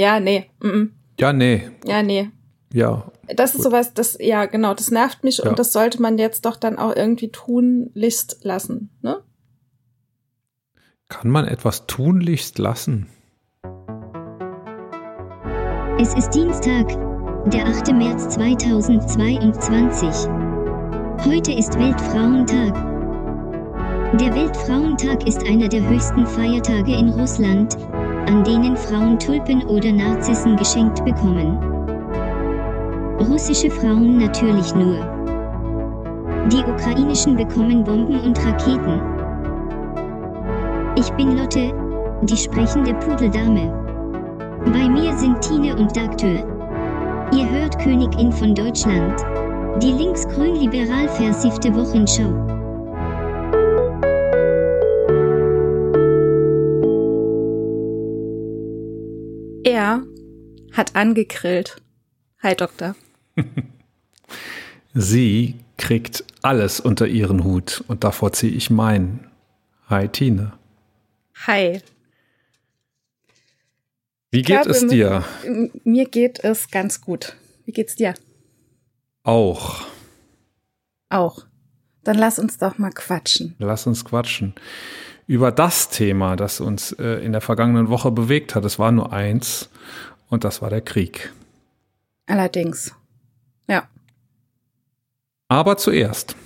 Ja, nee. Mm -mm. Ja, nee. Ja, nee. Ja. Das ist sowas, das, ja, genau, das nervt mich Ja. und das sollte man jetzt doch dann auch irgendwie tunlichst lassen, ne? Kann man etwas tunlichst lassen? Es ist Dienstag, der 8. März 2022. Heute ist Weltfrauentag. Der Weltfrauentag ist einer der höchsten Feiertage in Russland, an denen Frauen Tulpen oder Narzissen geschenkt bekommen. Russische Frauen natürlich nur. Die ukrainischen bekommen Bomben und Raketen. Ich bin Lotte, die sprechende Pudeldame. Bei mir sind Tine und Dagtür. Ihr hört Königin von Deutschland. Die linksgrün-liberal versiffte Wochenschau. Hat angegrillt. Hi, Doktor. Sie kriegt alles unter ihren Hut und davor ziehe ich meinen. Hi, Tine. Hi. Wie geht glaube, es dir? Mir geht es ganz gut. Wie geht's dir? Auch. Auch. Dann lass uns doch mal quatschen. Lass uns quatschen. Über das Thema, das uns äh, in der vergangenen Woche bewegt hat. Es war nur eins und das war der Krieg. Allerdings. Ja. Aber zuerst.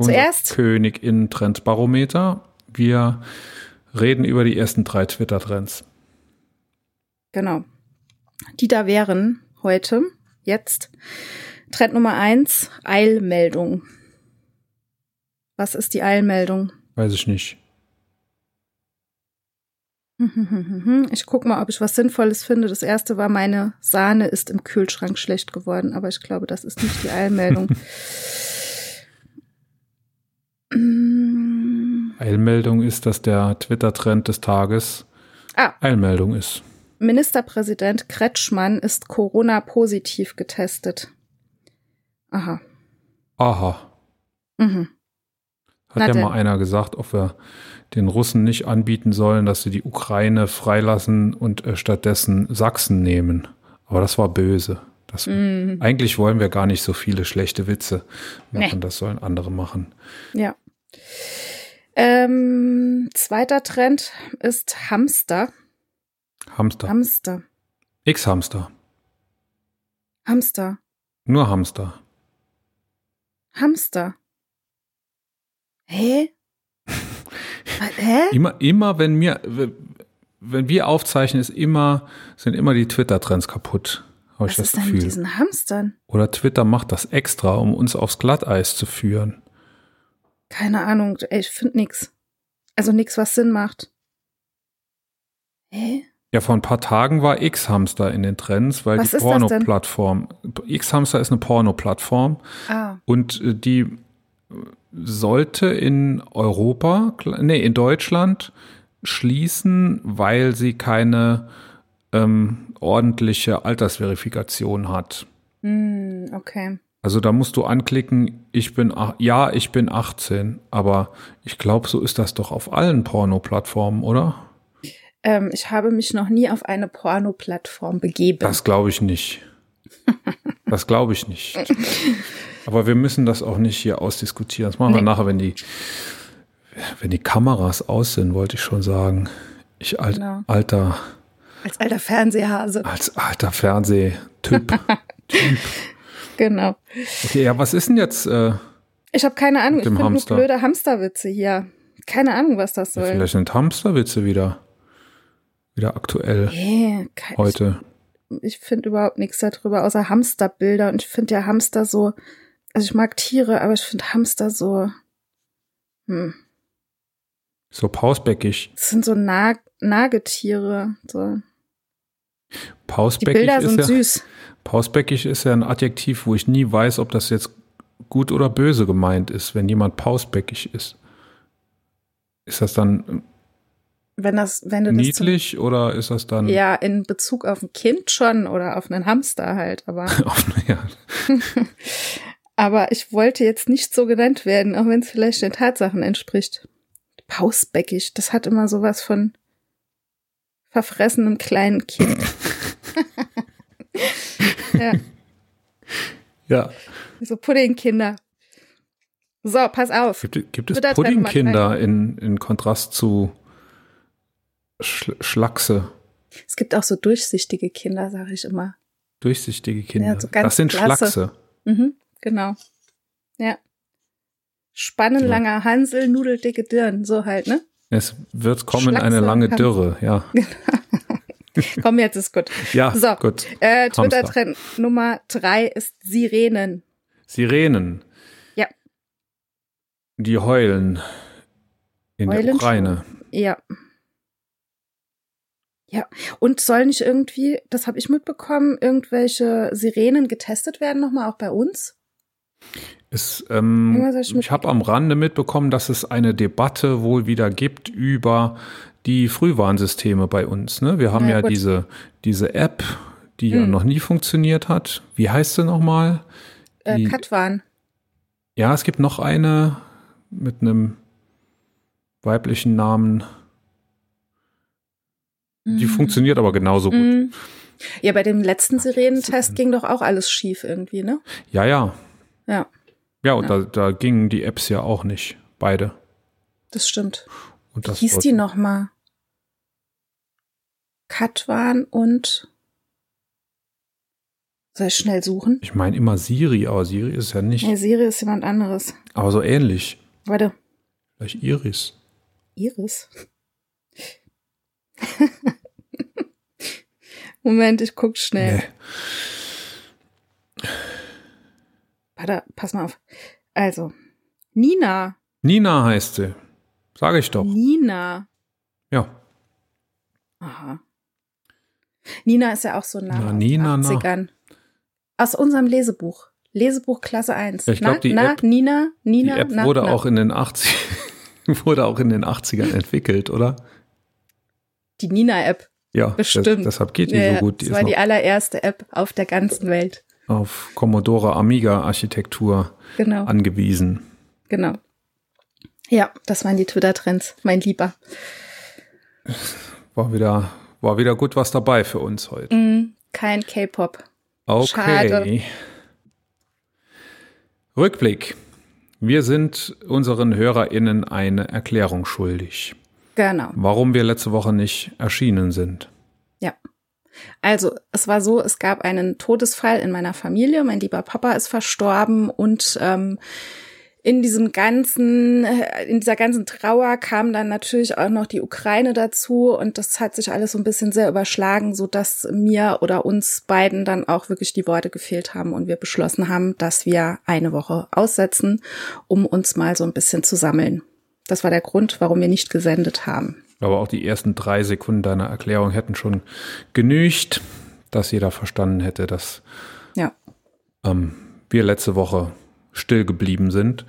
Zuerst? Königin-Trendbarometer. Wir reden über die ersten drei Twitter-Trends. Genau. Die da wären heute, jetzt, Trend Nummer eins, Eilmeldung. Was ist die Eilmeldung? Weiß ich nicht. Ich guck mal, ob ich was Sinnvolles finde. Das erste war, meine Sahne ist im Kühlschrank schlecht geworden, aber ich glaube, das ist nicht die Eilmeldung. Mm, Eilmeldung ist, dass der Twitter-Trend des Tages Ah. Eilmeldung ist. Ministerpräsident Kretschmann ist Corona-positiv getestet. Aha. Aha. Mhm. Hat ja mal einer gesagt, ob wir den Russen nicht anbieten sollen, dass sie die Ukraine freilassen und äh, stattdessen Sachsen nehmen. Aber das war böse. Das, Mhm. Eigentlich wollen wir gar nicht so viele schlechte Witze machen. Nee. Das sollen andere machen. Ja. Ähm, zweiter Trend ist Hamster. Hamster. Hamster. X-Hamster. Hamster. Nur Hamster. Hamster. Hä? Hä? Immer, immer wenn mir, wenn wir aufzeichnen, ist immer, sind immer die Twitter-Trends kaputt. Habe ich Was das ist denn mit diesen Hamstern? Oder Twitter macht das extra, um uns aufs Glatteis zu führen. Keine Ahnung. Ey, ich finde nix. Also nix, was Sinn macht. Hä? Ja, vor ein paar Tagen war X-Hamster in den Trends, weil Was die? Porno-Plattform. X-Hamster ist eine Porno-Plattform Ah. und äh, die sollte in Europa, nee, in Deutschland schließen, weil sie keine ähm, ordentliche Altersverifikation hat. Hm, okay. Also da musst du anklicken, ich bin, ja, ich bin 18, aber ich glaube, so ist das doch auf allen Porno-Plattformen, oder? Ähm, ich habe mich noch nie auf eine Porno-Plattform begeben. Das glaube ich nicht. Das glaube ich nicht. Aber wir müssen das auch nicht hier ausdiskutieren. Das machen wir Nee. nachher, wenn die, wenn die Kameras aus sind, wollte ich schon sagen. Ich alt, Genau. alter, Als alter Fernsehhase. als alter Fernsehtyp. typ. Genau. Okay, ja, was ist denn jetzt? Äh, Ich habe keine Ahnung. Ich finde nur Hamster. blöde Hamsterwitze hier. Keine Ahnung, was das soll. vielleicht sind Hamsterwitze wieder, wieder aktuell Nee, kein, heute. Ich, ich finde überhaupt nichts darüber, außer Hamsterbilder. Und ich finde ja Hamster so, also ich mag Tiere, aber ich finde Hamster so, hm, So pausbäckig. das sind so Nag Nagetiere. So. Die Pausbäckig Bilder ist sind ja, süß. Pausbäckig ist ja ein Adjektiv, wo ich nie weiß, ob das jetzt gut oder böse gemeint ist, wenn jemand pausbäckig ist. Ist das dann Wenn das, wenn du das niedlich oder ist das dann zum, ja in Bezug auf ein Kind schon oder auf einen Hamster halt, aber auf, ja, aber ich wollte jetzt nicht so genannt werden, auch wenn es vielleicht den Tatsachen entspricht. Pausbäckig, das hat immer sowas von verfressenem kleinen Kind. ja, Ja. so Puddingkinder. So, pass auf. Gibt, gibt es Puddingkinder in, in Kontrast zu Sch Schlachse? Es gibt auch so durchsichtige Kinder, sage ich immer. Durchsichtige Kinder. Ja, so das sind klasse. Schlachse. Mhm, genau. Ja. Spannenlanger Hansel, nudeldicke Dirn, so halt, ne? Es wird kommen eine lange Dürre, ja. Komm, jetzt ist gut. Ja, So, gut. Äh. Twitter-Trend Nummer drei ist Sirenen. Sirenen. Ja. Die heulen in Heulen der Ukraine. Ja. Ja, und soll nicht irgendwie, das habe ich mitbekommen, irgendwelche Sirenen getestet werden nochmal auch bei uns? Es, ähm, ich habe am Rande mitbekommen, dass es eine Debatte wohl wieder gibt über die Frühwarnsysteme bei uns. Ne? Wir haben Ja, ja, gut. diese, diese App, die ja Hm. noch nie funktioniert hat. Wie heißt sie nochmal? Äh, Die- Katwan. Ja, es gibt noch eine mit einem weiblichen Namen. Die Mhm. funktioniert aber genauso gut. Mhm. Ja, bei dem letzten Sirenentest ging doch auch alles schief irgendwie, ne? Ja, ja. Ja, Ja, und Ja. Da, da gingen die Apps ja auch nicht. Beide. das stimmt. Und Wie das hieß wird- die nochmal? Katwan und soll ich schnell suchen? Ich meine immer Siri, aber Siri ist ja nicht. Nee, Siri ist jemand anderes. Aber so ähnlich. Warte, Vielleicht Iris. Iris? Moment, ich guck schnell. Nee. Warte, pass mal auf. Also, Nina. Nina heißt sie. Sage ich doch. Nina. Ja. Aha. Nina ist ja auch so ein Name Na, aus Nina, den na. 80ern. Aus unserem Lesebuch. Lesebuch Klasse 1. Ja, ich glaub, na, die na, App- Nina, Nina, Die App na, wurde na. auch in den 80 wurde auch in den 80ern entwickelt, oder? Die Nina-App. Ja, Bestimmt. Das, deshalb geht die Ja, so gut. Die das war die allererste App auf der ganzen Welt. Auf Commodore Amiga Architektur Genau, angewiesen. genau. Ja, das waren die Twitter-Trends, mein Lieber. War wieder, war wieder gut was dabei für uns heute. Mm, kein K-Pop. Okay. Schade. Rückblick. Wir sind unseren HörerInnen eine Erklärung schuldig, Genau. warum wir letzte Woche nicht erschienen sind. Ja. Also, es war so, es gab einen Todesfall in meiner Familie. Mein lieber Papa ist verstorben und ähm, in diesem ganzen, äh, in dieser ganzen Trauer kam dann natürlich auch noch die Ukraine dazu und das hat sich alles so ein bisschen sehr überschlagen, so dass mir oder uns beiden dann auch wirklich die Worte gefehlt haben und wir beschlossen haben, dass wir eine Woche aussetzen, um uns mal so ein bisschen zu sammeln. Das war der Grund, warum wir nicht gesendet haben. Aber auch die ersten drei Sekunden deiner Erklärung hätten schon genügt, dass jeder verstanden hätte, dass Ja. ähm, wir letzte Woche still geblieben sind.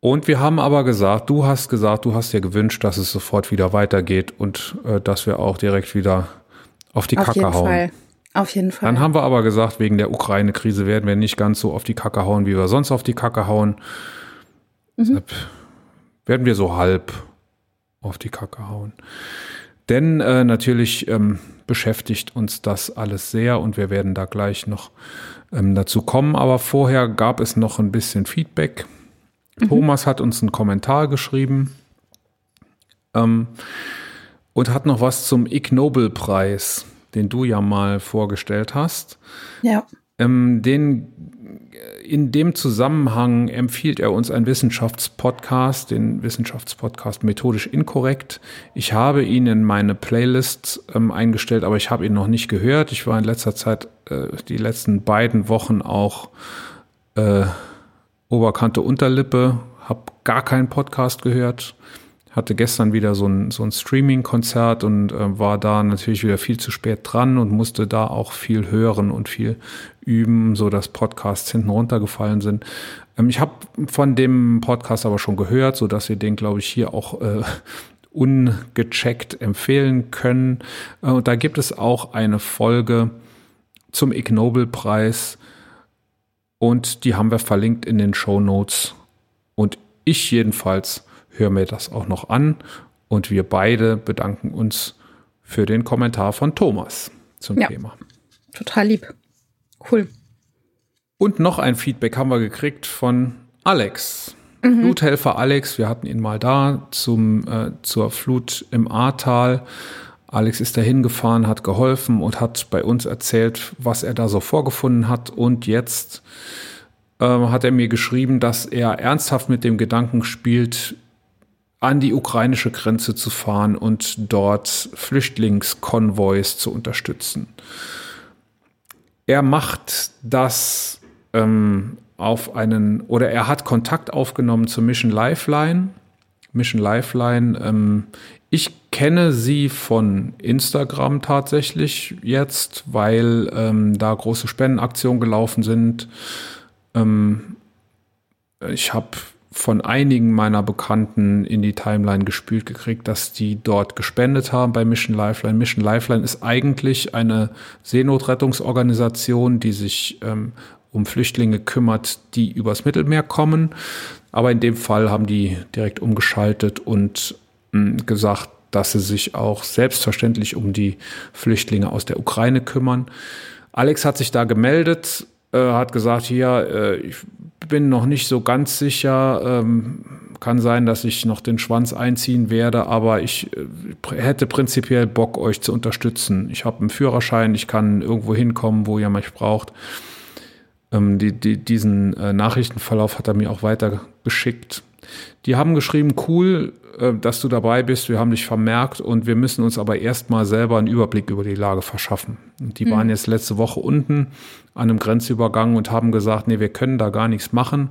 Und wir haben aber gesagt, du hast gesagt, du hast dir gewünscht, dass es sofort wieder weitergeht und äh, dass wir auch direkt wieder auf die Auf Kacke jeden hauen. Fall. Auf jeden Fall. Dann haben wir aber gesagt, wegen der Ukraine-Krise werden wir nicht ganz so auf die Kacke hauen, wie wir sonst auf die Kacke hauen. Mhm. Deshalb werden wir so halb auf die Kacke hauen. Denn äh, natürlich ähm, beschäftigt uns das alles sehr und wir werden da gleich noch ähm, dazu kommen. Aber vorher gab es noch ein bisschen Feedback. Thomas hat uns einen Kommentar geschrieben ähm, und hat noch was zum Ig Nobel-Preis, den du ja mal vorgestellt hast. ja. Ähm, den, in dem Zusammenhang empfiehlt er uns einen Wissenschaftspodcast, den Wissenschaftspodcast Methodisch Inkorrekt. Ich habe ihn in meine Playlist ähm, eingestellt, aber ich habe ihn noch nicht gehört. Ich war in letzter Zeit, äh, die letzten beiden Wochen auch äh, Oberkante Unterlippe, habe gar keinen Podcast gehört. Hatte gestern wieder so ein, so ein Streaming-Konzert und äh, war da natürlich wieder viel zu spät dran und musste da auch viel hören und viel üben, so dass Podcasts hinten runtergefallen sind. Ähm, ich habe von dem Podcast aber schon gehört, so dass wir den, glaube ich, hier auch äh, ungecheckt empfehlen können. Äh, und da gibt es auch eine Folge zum Ig Nobel-Preis und die haben wir verlinkt in den Show Notes. Und ich jedenfalls höre mir das auch noch an und wir beide bedanken uns für den Kommentar von Thomas. zum Ja. Thema. Total lieb. Cool. Und noch ein Feedback haben wir gekriegt von Alex. Fluthelfer Alex, wir hatten ihn mal da zum, äh, zur Flut im Ahrtal. Alex ist da hingefahren, hat geholfen und hat bei uns erzählt, was er da so vorgefunden hat. Und jetzt ähm, hat er mir geschrieben, dass er ernsthaft mit dem Gedanken spielt, an die ukrainische Grenze zu fahren und dort Flüchtlingskonvois zu unterstützen. Er macht das ähm, auf einen, oder er hat Kontakt aufgenommen zur Mission Lifeline. Mission Lifeline, ähm, ich kenne sie von Instagram tatsächlich jetzt, weil ähm, da große Spendenaktionen gelaufen sind. Ähm, ich habe von einigen meiner Bekannten in die Timeline gespült gekriegt, dass die dort gespendet haben bei Mission Lifeline. Mission Lifeline ist eigentlich eine Seenotrettungsorganisation, die sich ähm, um Flüchtlinge kümmert, die übers Mittelmeer kommen. Aber in dem Fall haben die direkt umgeschaltet und mh, gesagt, dass sie sich auch selbstverständlich um die Flüchtlinge aus der Ukraine kümmern. Alex hat sich da gemeldet, äh, hat gesagt, hier, äh, ich bin noch nicht so ganz sicher, ähm, kann sein, dass ich noch den Schwanz einziehen werde, aber ich äh, hätte prinzipiell Bock, euch zu unterstützen. Ich habe einen Führerschein, ich kann irgendwo hinkommen, wo ihr mich braucht. Ähm, die, die, diesen äh, Nachrichtenverlauf hat er mir auch weitergeschickt. Die haben geschrieben, cool, äh, dass du dabei bist, wir haben dich vermerkt und wir müssen uns aber erstmal selber einen Überblick über die Lage verschaffen. Und die waren jetzt letzte Woche unten an einem Grenzübergang und haben gesagt, nee, wir können da gar nichts machen,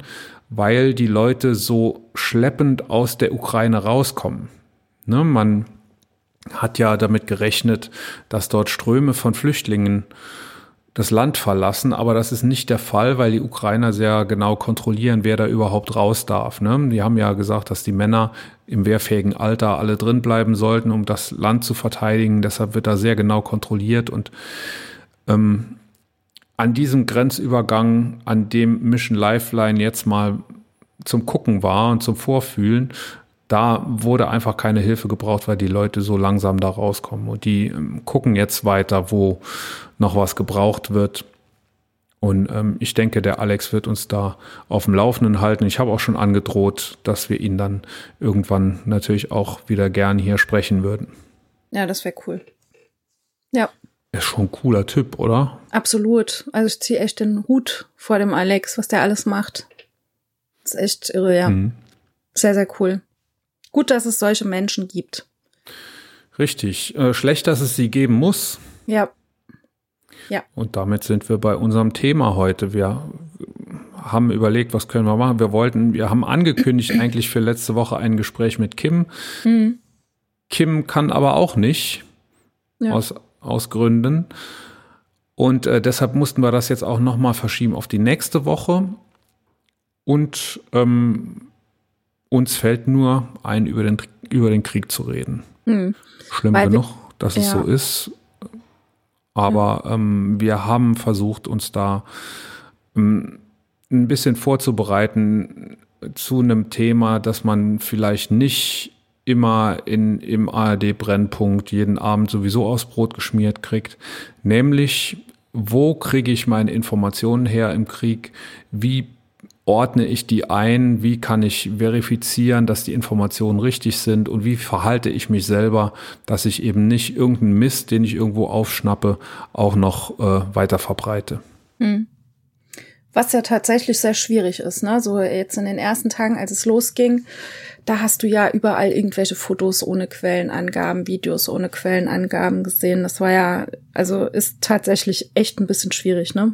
weil die Leute so schleppend aus der Ukraine rauskommen. Ne, man hat ja damit gerechnet, dass dort Ströme von Flüchtlingen das Land verlassen, aber das ist nicht der Fall, weil die Ukrainer sehr genau kontrollieren, wer da überhaupt raus darf. Ne? Die haben ja gesagt, dass die Männer im wehrfähigen Alter alle drin bleiben sollten, um das Land zu verteidigen. Deshalb wird da sehr genau kontrolliert und ähm, an diesem Grenzübergang, an dem Mission Lifeline jetzt mal zum Gucken war und zum Vorfühlen, da wurde einfach keine Hilfe gebraucht, weil die Leute so langsam da rauskommen. Und die ähm, gucken jetzt weiter, wo noch was gebraucht wird. Und ähm, ich denke, der Alex wird uns da auf dem Laufenden halten. Ich habe auch schon angedroht, dass wir ihn dann irgendwann natürlich auch wieder gern hier sprechen würden. Ja, das wäre cool. Ja, Ist schon ein cooler Typ, oder? absolut. Also ich ziehe echt den Hut vor dem Alex, was der alles macht. Das ist echt irre, ja. Mhm. Sehr, sehr cool. Gut, dass es solche Menschen gibt. Richtig. Äh, schlecht, dass es sie geben muss. Ja, Und damit sind wir bei unserem Thema heute. Wir haben überlegt, was können wir machen. Wir wollten, wir haben angekündigt eigentlich für letzte Woche ein Gespräch mit Kim. hm. Kim kann aber auch nicht Ja. aus, aus Gründen. Und äh, deshalb mussten wir das jetzt auch nochmal verschieben auf die nächste Woche. Und ähm, uns fällt nur ein, über den, über den Krieg zu reden. Hm. Schlimm Weil wir- genug, dass es ja. so ist. Aber ähm, wir haben versucht, uns da ähm, ein bisschen vorzubereiten zu einem Thema, das man vielleicht nicht immer in, im ARD-Brennpunkt jeden Abend sowieso aufs Brot geschmiert kriegt. Nämlich, wo kriege ich meine Informationen her im Krieg? Wie ordne ich die ein? Wie kann ich verifizieren, dass die Informationen richtig sind? Und wie verhalte ich mich selber, dass ich eben nicht irgendeinen Mist, den ich irgendwo aufschnappe, auch noch äh, weiter verbreite? Was ja tatsächlich sehr schwierig ist, ne? So jetzt in den ersten Tagen, als es losging, da hast du ja überall irgendwelche Fotos ohne Quellenangaben, Videos ohne Quellenangaben gesehen. Das war ja, also ist tatsächlich echt ein bisschen schwierig, ne?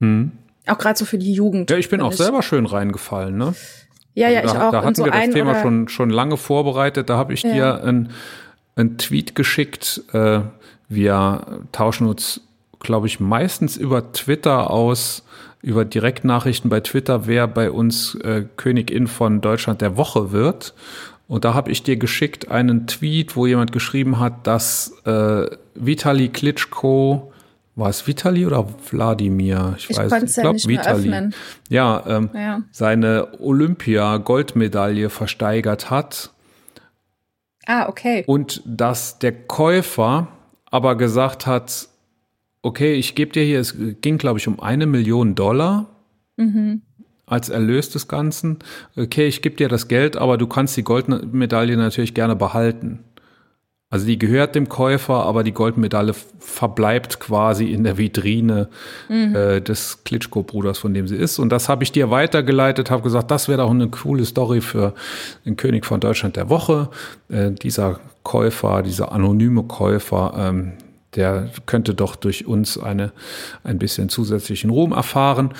Hm. Auch gerade so für die Jugend. Ja, ich bin auch selber schön reingefallen, ne? Ja, ja, da, ich auch. Da hatten so wir das Thema schon, schon lange vorbereitet. Da habe ich Ja. dir einen, einen Tweet geschickt. Äh, wir tauschen uns, glaube ich, meistens über Twitter aus, über Direktnachrichten bei Twitter, wer bei uns äh, Königin von Deutschland der Woche wird. Und da habe ich dir geschickt einen Tweet, wo jemand geschrieben hat, dass äh, Vitali Klitschko, war es Vitali oder Wladimir? Ich konnte es ja nicht mehr öffnen. Ja, ähm, Ja. seine Olympia-Goldmedaille versteigert hat Ah, okay. und dass der Käufer aber gesagt hat, okay, ich gebe dir hier, es ging, glaube ich, um eine Million Dollar Mhm. als Erlös des Ganzen. Okay, ich gebe dir das Geld, aber du kannst die Goldmedaille natürlich gerne behalten. Also die gehört dem Käufer, aber die Goldmedaille verbleibt quasi in der Vitrine äh, des Klitschko-Bruders, von dem sie ist. Und das habe ich dir weitergeleitet, habe gesagt, das wäre doch eine coole Story für den König von Deutschland der Woche. Äh, dieser Käufer, dieser anonyme Käufer, ähm, der könnte doch durch uns eine, ein bisschen zusätzlichen Ruhm erfahren.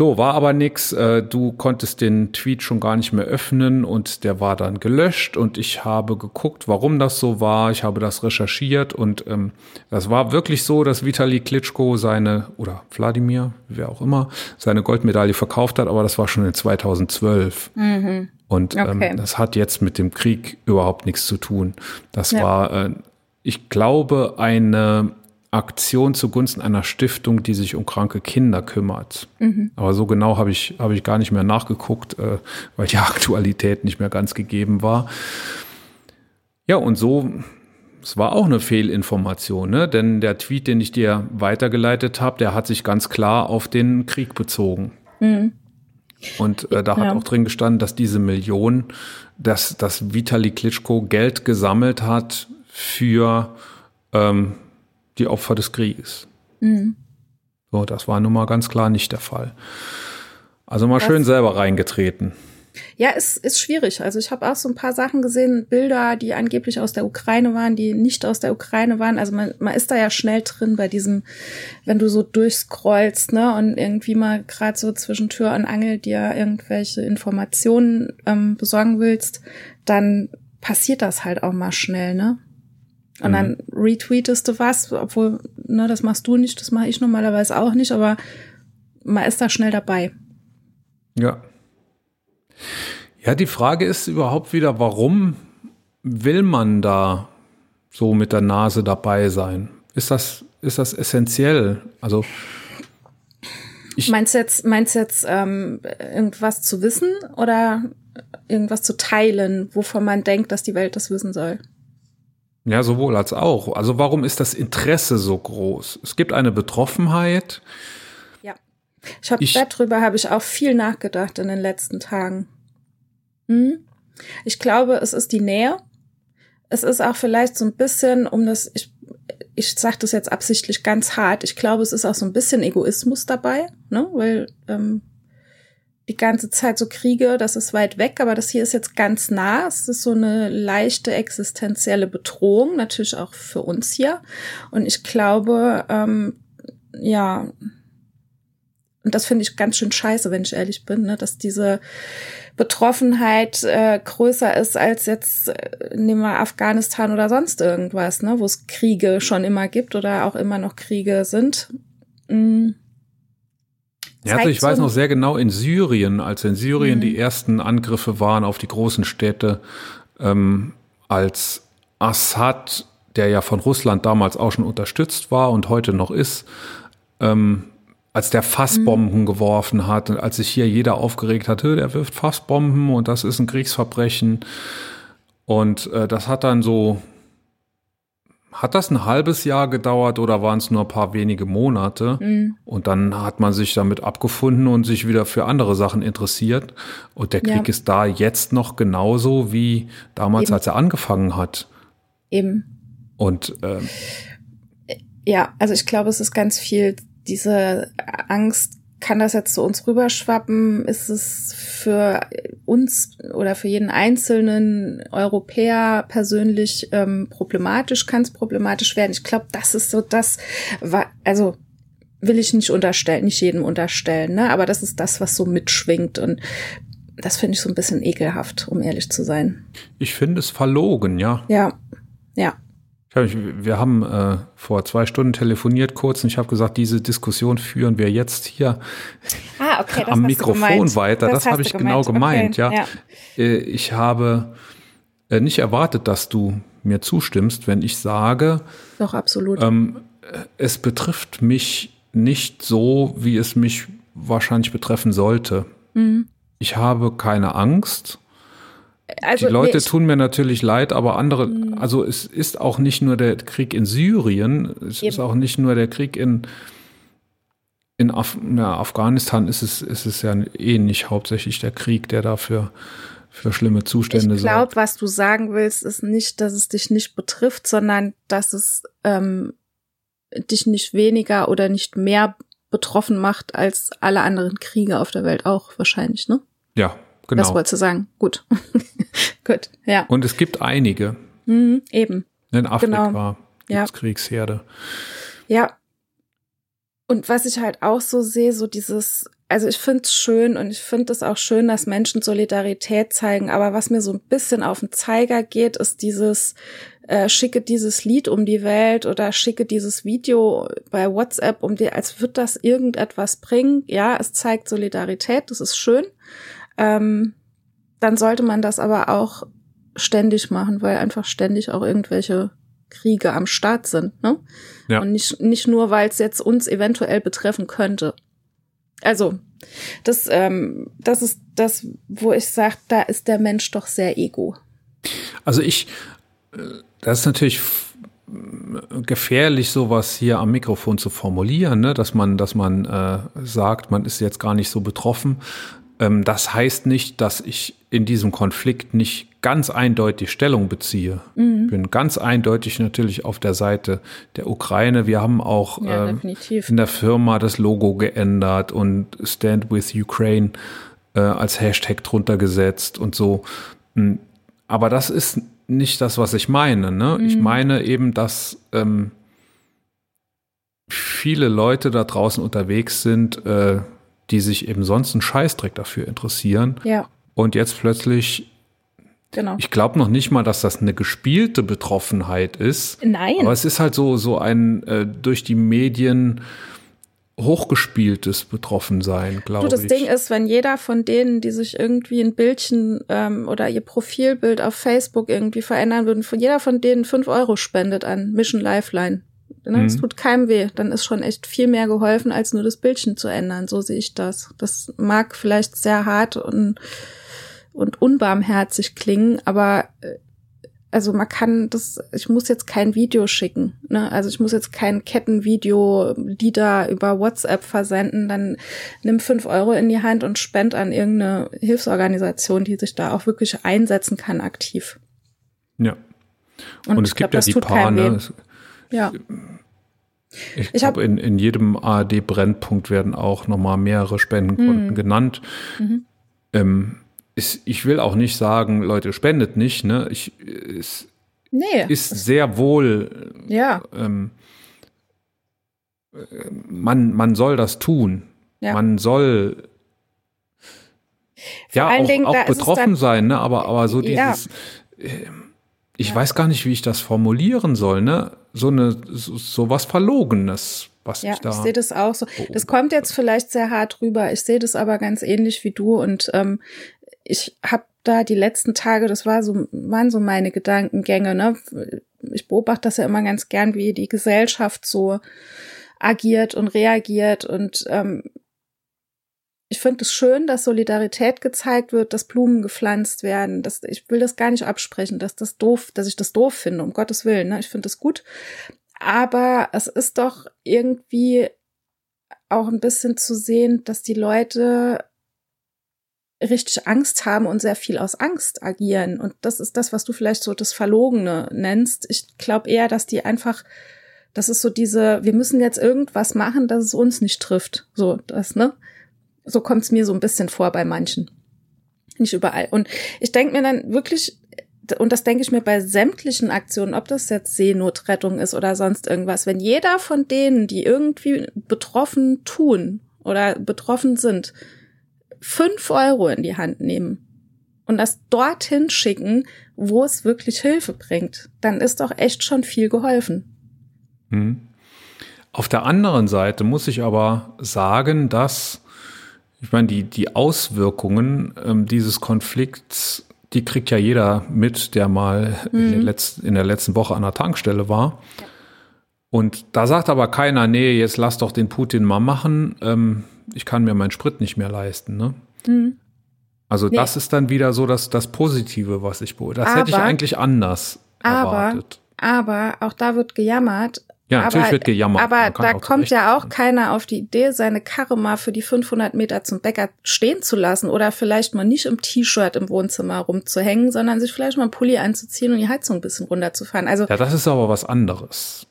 So, war aber nix. Äh, Du konntest den Tweet schon gar nicht mehr öffnen und der war dann gelöscht und ich habe geguckt, warum das so war. Ich habe das recherchiert und ähm, das war wirklich so, dass Vitali Klitschko seine, oder Wladimir, wer auch immer, seine Goldmedaille verkauft hat, aber das war schon in 2012. Und Okay. ähm, das hat jetzt mit dem Krieg überhaupt nichts zu tun. Das Ja. war, äh, ich glaube, eine Aktion zugunsten einer Stiftung, die sich um kranke Kinder kümmert. Aber so genau habe ich, habe ich gar nicht mehr nachgeguckt, äh, weil die Aktualität nicht mehr ganz gegeben war. Ja, und so, es war auch eine Fehlinformation, ne? denn der Tweet, den ich dir weitergeleitet habe, der hat sich ganz klar auf den Krieg bezogen. Und äh, da hat Ja. auch drin gestanden, dass diese Million, dass, dass Vitali Klitschko Geld gesammelt hat für ähm, die Opfer des Krieges. So, das war nun mal ganz klar nicht der Fall. Also mal schön selber reingetreten. Ja, ist, ist schwierig. Also ich habe auch so ein paar Sachen gesehen, Bilder, die angeblich aus der Ukraine waren, die nicht aus der Ukraine waren. Also man, man ist da ja schnell drin bei diesem, wenn du so durchscrollst, ne, und irgendwie mal gerade so zwischen Tür und Angel dir irgendwelche Informationen ähm, besorgen willst, dann passiert das halt auch mal schnell, ne? Und dann retweetest du was, obwohl, ne, das machst du nicht, das mache ich normalerweise auch nicht, aber man ist da schnell dabei. Ja. Ja, die Frage ist überhaupt wieder, warum will man da so mit der Nase dabei sein? Ist das, ist das essentiell? Also, Ich- meinst du jetzt, meinst jetzt ähm, irgendwas zu wissen oder irgendwas zu teilen, wovon man denkt, dass die Welt das wissen soll? Ja, sowohl als auch. Also, warum ist das Interesse so groß? Es gibt eine Betroffenheit. Ja. Ich habe darüber habe ich auch viel nachgedacht in den letzten Tagen. Hm? Ich glaube, es ist die Nähe. Es ist auch vielleicht so ein bisschen, um das, ich, ich sage das jetzt absichtlich ganz hart, ich glaube, es ist auch so ein bisschen Egoismus dabei, ne? Weil ähm, die ganze Zeit so Kriege, das ist weit weg, aber das hier ist jetzt ganz nah. Es ist so eine leichte existenzielle Bedrohung, natürlich auch für uns hier. Und ich glaube, ähm, ja, und das finde ich ganz schön scheiße, wenn ich ehrlich bin, ne, dass diese Betroffenheit äh, größer ist als jetzt, äh, nehmen wir Afghanistan oder sonst irgendwas, ne, wo es Kriege schon immer gibt oder auch immer noch Kriege sind. Mm. Ja, also ich weiß noch sehr genau in Syrien, als in Syrien Mhm. die ersten Angriffe waren auf die großen Städte, ähm, als Assad, der ja von Russland damals auch schon unterstützt war und heute noch ist, ähm, als der Fassbomben geworfen hat und als sich hier jeder aufgeregt hat, "Hö, der wirft Fassbomben und das ist ein Kriegsverbrechen. Und äh, das hat dann so, hat das ein halbes Jahr gedauert oder waren es nur ein paar wenige Monate? Mhm. Und dann hat man sich damit abgefunden und sich wieder für andere Sachen interessiert. Und der Krieg Ja. ist da jetzt noch genauso wie damals, Eben. als er angefangen hat. Eben. Und ähm, Ja, also ich glaube, es ist ganz viel diese Angst, kann das jetzt zu uns rüberschwappen? Ist es für uns oder für jeden einzelnen Europäer persönlich ähm, problematisch? Kann es problematisch werden? Ich glaube, das ist so das, also will ich nicht unterstellen, nicht jedem unterstellen, ne? Aber das ist das, was so mitschwingt und das finde ich so ein bisschen ekelhaft, um ehrlich zu sein. ich finde es verlogen, ja. Ja, ja, Ich hab, wir haben äh, vor zwei Stunden telefoniert kurz und ich habe gesagt, diese Diskussion führen wir jetzt hier Ah, okay, am Mikrofon weiter. Das, hast habe ich genau gemeint, Okay, ja. Äh, Ich habe äh, nicht erwartet, dass du mir zustimmst, wenn ich sage, Doch, absolut. ähm, es betrifft mich nicht so, wie es mich wahrscheinlich betreffen sollte. Mhm. Ich habe keine Angst. Also, die Leute nee, tun mir natürlich leid, aber andere, also es ist auch nicht nur der Krieg in Syrien, es ist Eben. auch nicht nur der Krieg in, in Af na, Afghanistan, ist es, ist es ja eh nicht hauptsächlich der Krieg, der dafür für schlimme Zustände Ich glaube, was du sagen willst, ist nicht, dass es dich nicht betrifft, sondern dass es ähm, dich nicht weniger oder nicht mehr betroffen macht als alle anderen Kriege auf der Welt auch wahrscheinlich, ne? Ja, Das genau. wolltest du sagen. Gut. Gut, ja. Und es gibt einige. Mhm, eben. In Afrika Genau. Ja. Kriegsherde. Ja. Und was ich halt auch so sehe, so dieses, also ich finde es schön und ich finde es auch schön, dass Menschen Solidarität zeigen, aber was mir so ein bisschen auf den Zeiger geht, ist dieses, äh, schicke dieses Lied um die Welt oder schicke dieses Video bei WhatsApp um die, als wird das irgendetwas bringen. Ja, es zeigt Solidarität, das ist schön. Ähm, dann sollte man das aber auch ständig machen, weil einfach ständig auch irgendwelche Kriege am Start sind, ne? Ja. Und nicht, nicht nur, weil es jetzt uns eventuell betreffen könnte. Also, das, ähm, das ist das, wo ich sage, da ist der Mensch doch sehr ego. Also ich, äh, das ist natürlich äh, gefährlich, sowas hier am Mikrofon zu formulieren, ne? dass man, dass man äh, sagt, man ist jetzt gar nicht so betroffen. Ähm, das heißt nicht, dass ich in diesem Konflikt nicht ganz eindeutig Stellung beziehe. Mhm. Ich bin ganz eindeutig natürlich auf der Seite der Ukraine. Wir haben auch Ja, ähm, in der Firma das Logo geändert und Stand with Ukraine äh, als Hashtag drunter gesetzt und so. Mm, Aber das ist nicht das, was ich meine. Ne? Ich meine eben, dass ähm, viele Leute da draußen unterwegs sind, äh, die sich eben sonst einen Scheißdreck dafür interessieren Ja, und jetzt plötzlich, genau. ich glaube noch nicht mal, dass das eine gespielte Betroffenheit ist, Nein. aber es ist halt so, so ein äh, durch die Medien hochgespieltes Betroffensein, glaube das ich. Ding ist, wenn jeder von denen, die sich irgendwie ein Bildchen ähm, oder ihr Profilbild auf Facebook irgendwie verändern würden, von jeder von denen fünf Euro spendet an Mission Lifeline. Ne? Es Mhm. tut keinem weh. Dann ist schon echt viel mehr geholfen, als nur das Bildchen zu ändern. So sehe ich das. Das mag vielleicht sehr hart und, und unbarmherzig klingen, aber äh, also man kann das, ich muss jetzt kein Video schicken, ne? Also ich muss jetzt kein Kettenvideo, Lieder über WhatsApp versenden, dann nimm fünf Euro in die Hand und spend an irgendeine Hilfsorganisation, die sich da auch wirklich einsetzen kann, aktiv. ja. Und, Und es gibt glaub, ja das die paar, ne? Ja, Ich, Ich glaube, in, in jedem ARD-Brennpunkt werden auch nochmal mehrere Spendenkonten Mhm. genannt. Ähm, ist, ich will auch nicht sagen, Leute, spendet nicht. Ne? Ich, es nee, ist sehr wohl, ja, ähm, äh, man, man soll das tun. Ja. Man soll ja allen auch, Dingen, auch betroffen sein, ne? aber, aber so Ja. dieses, ich weiß gar nicht, wie ich das formulieren soll, ne? So eine, so, so was Verlogenes, was Ja, ich da. ich sehe das auch so. Das kommt jetzt vielleicht sehr hart rüber. Ich sehe das aber ganz ähnlich wie du und ähm, ich habe da die letzten Tage, das war so, waren so meine Gedankengänge. Ne? Ich beobachte das ja immer ganz gern, wie die Gesellschaft so agiert und reagiert und ähm, ich finde es schön, dass Solidarität gezeigt wird, dass Blumen gepflanzt werden. Dass, ich will das gar nicht absprechen, dass das doof, dass ich das doof finde, um Gottes Willen. Ne? Ich finde das gut. Aber es ist doch irgendwie auch ein bisschen zu sehen, dass die Leute richtig Angst haben und sehr viel aus Angst agieren. Und das ist das, was du vielleicht so das Verlogene nennst. Ich glaube eher, dass die einfach, das ist so diese, wir müssen jetzt irgendwas machen, dass es uns nicht trifft. So, das, ne? So kommt es mir so ein bisschen vor bei manchen. Nicht überall. Und ich denke mir dann wirklich, und das denke ich mir bei sämtlichen Aktionen, ob das jetzt Seenotrettung ist oder sonst irgendwas, wenn jeder von denen, die irgendwie betroffen tun oder betroffen sind, fünf Euro in die Hand nehmen und das dorthin schicken, wo es wirklich Hilfe bringt, dann ist doch echt schon viel geholfen. Hm. Auf der anderen Seite muss ich aber sagen, dass ich meine, die, die Auswirkungen ähm, dieses Konflikts, die kriegt ja jeder mit, der mal in, der letzten, in der letzten Woche an der Tankstelle war. Und da sagt aber keiner, nee, jetzt lass doch den Putin mal machen. Ähm, ich kann mir meinen Sprit nicht mehr leisten. Ne? Also Nee. das ist dann wieder so das, das Positive, was ich beobachte. Das hätte ich Aber- eigentlich anders aber- erwartet. Aber auch da wird gejammert. Ja, natürlich aber, wird gejammert. Aber da kommt ja auch keiner auf die Idee, seine Karre mal für die 500 Meter zum Bäcker stehen zu lassen oder vielleicht mal nicht im T-Shirt im Wohnzimmer rumzuhängen, sondern sich vielleicht mal einen Pulli anzuziehen und die Heizung ein bisschen runterzufahren. Also Ja, das ist aber was anderes.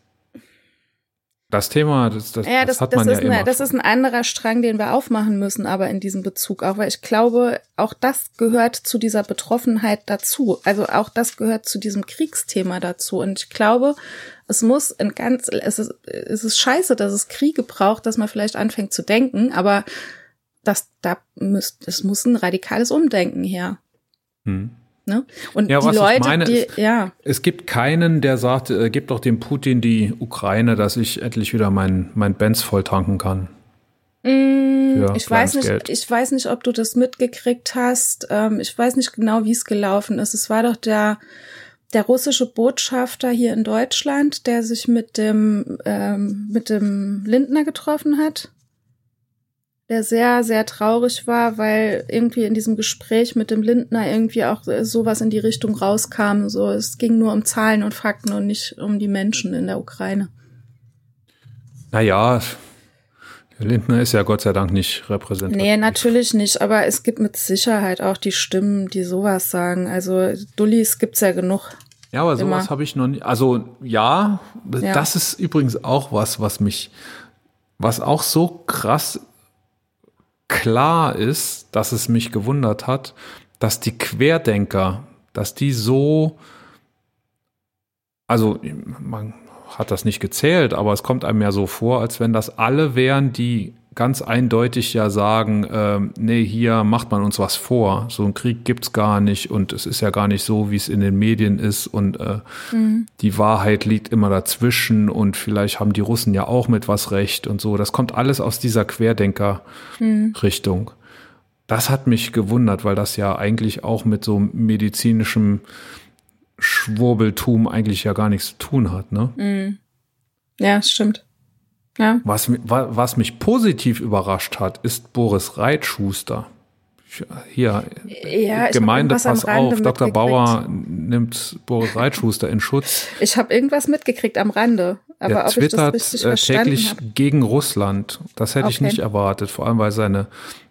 Das Thema, das, das, Ja, das, das, hat das, man ist ja immer. eine, das ist ein anderer Strang, den wir aufmachen müssen, aber in diesem Bezug auch, weil ich glaube, auch das gehört zu dieser Betroffenheit dazu. Also auch das gehört zu diesem Kriegsthema dazu. Und ich glaube, es muss in ganz, es ist, es ist scheiße, dass es Kriege braucht, dass man vielleicht anfängt zu denken, aber das, da müsst, es muss ein radikales Umdenken her. hm. Ne? Und Ja, die was ich Leute, meine, die, ist- ja, Es gibt keinen, der sagt, äh, gib doch dem Putin die Ukraine, dass ich endlich wieder mein, mein Benz voll tanken kann. Mm, ich weiß nicht, Geld. ich weiß nicht, ob du das mitgekriegt hast. Ähm, ich weiß nicht genau, wie es gelaufen ist. Es war doch der der russische Botschafter hier in Deutschland, der sich mit dem ähm, mit dem Lindner getroffen hat, der sehr sehr traurig war, weil irgendwie in diesem Gespräch mit dem Lindner irgendwie auch äh, sowas in die Richtung rauskam. So, es ging nur um Zahlen und Fakten und nicht um die Menschen in der Ukraine. Naja, der Lindner ist ja Gott sei Dank nicht repräsentativ. Nee, natürlich nicht, aber es gibt mit Sicherheit auch die Stimmen, die sowas sagen. Also Dullis gibt's ja genug. Ja, aber sowas habe ich noch nicht. Also ja, Ja. das ist übrigens auch was, was mich, was auch so krass klar ist, dass es mich gewundert hat, dass die Querdenker, dass die so, also man hat das nicht gezählt, aber es kommt einem ja so vor, als wenn das alle wären, die ganz eindeutig ja sagen, ähm, nee, hier macht man uns was vor. So einen Krieg gibt's gar nicht und es ist ja gar nicht so, wie es in den Medien ist und äh, die Wahrheit liegt immer dazwischen und vielleicht haben die Russen ja auch mit was recht und so. Das kommt alles aus dieser Querdenker-Richtung. Das hat mich gewundert, weil das ja eigentlich auch mit so medizinischem Schwurbeltum eigentlich ja gar nichts zu tun hat, ne? Ja, stimmt. Ja. Was, was mich positiv überrascht hat, ist Boris Reitschuster. Hier, Ja, ich Gemeinde, hab pass auf, Dr. Bauer nimmt Boris Reitschuster in Schutz. Ich habe irgendwas mitgekriegt am Rande, aber Der ob ich das twittert richtig äh, verstanden täglich habe. gegen Russland. Das hätte ich Okay. nicht erwartet, vor allem weil seine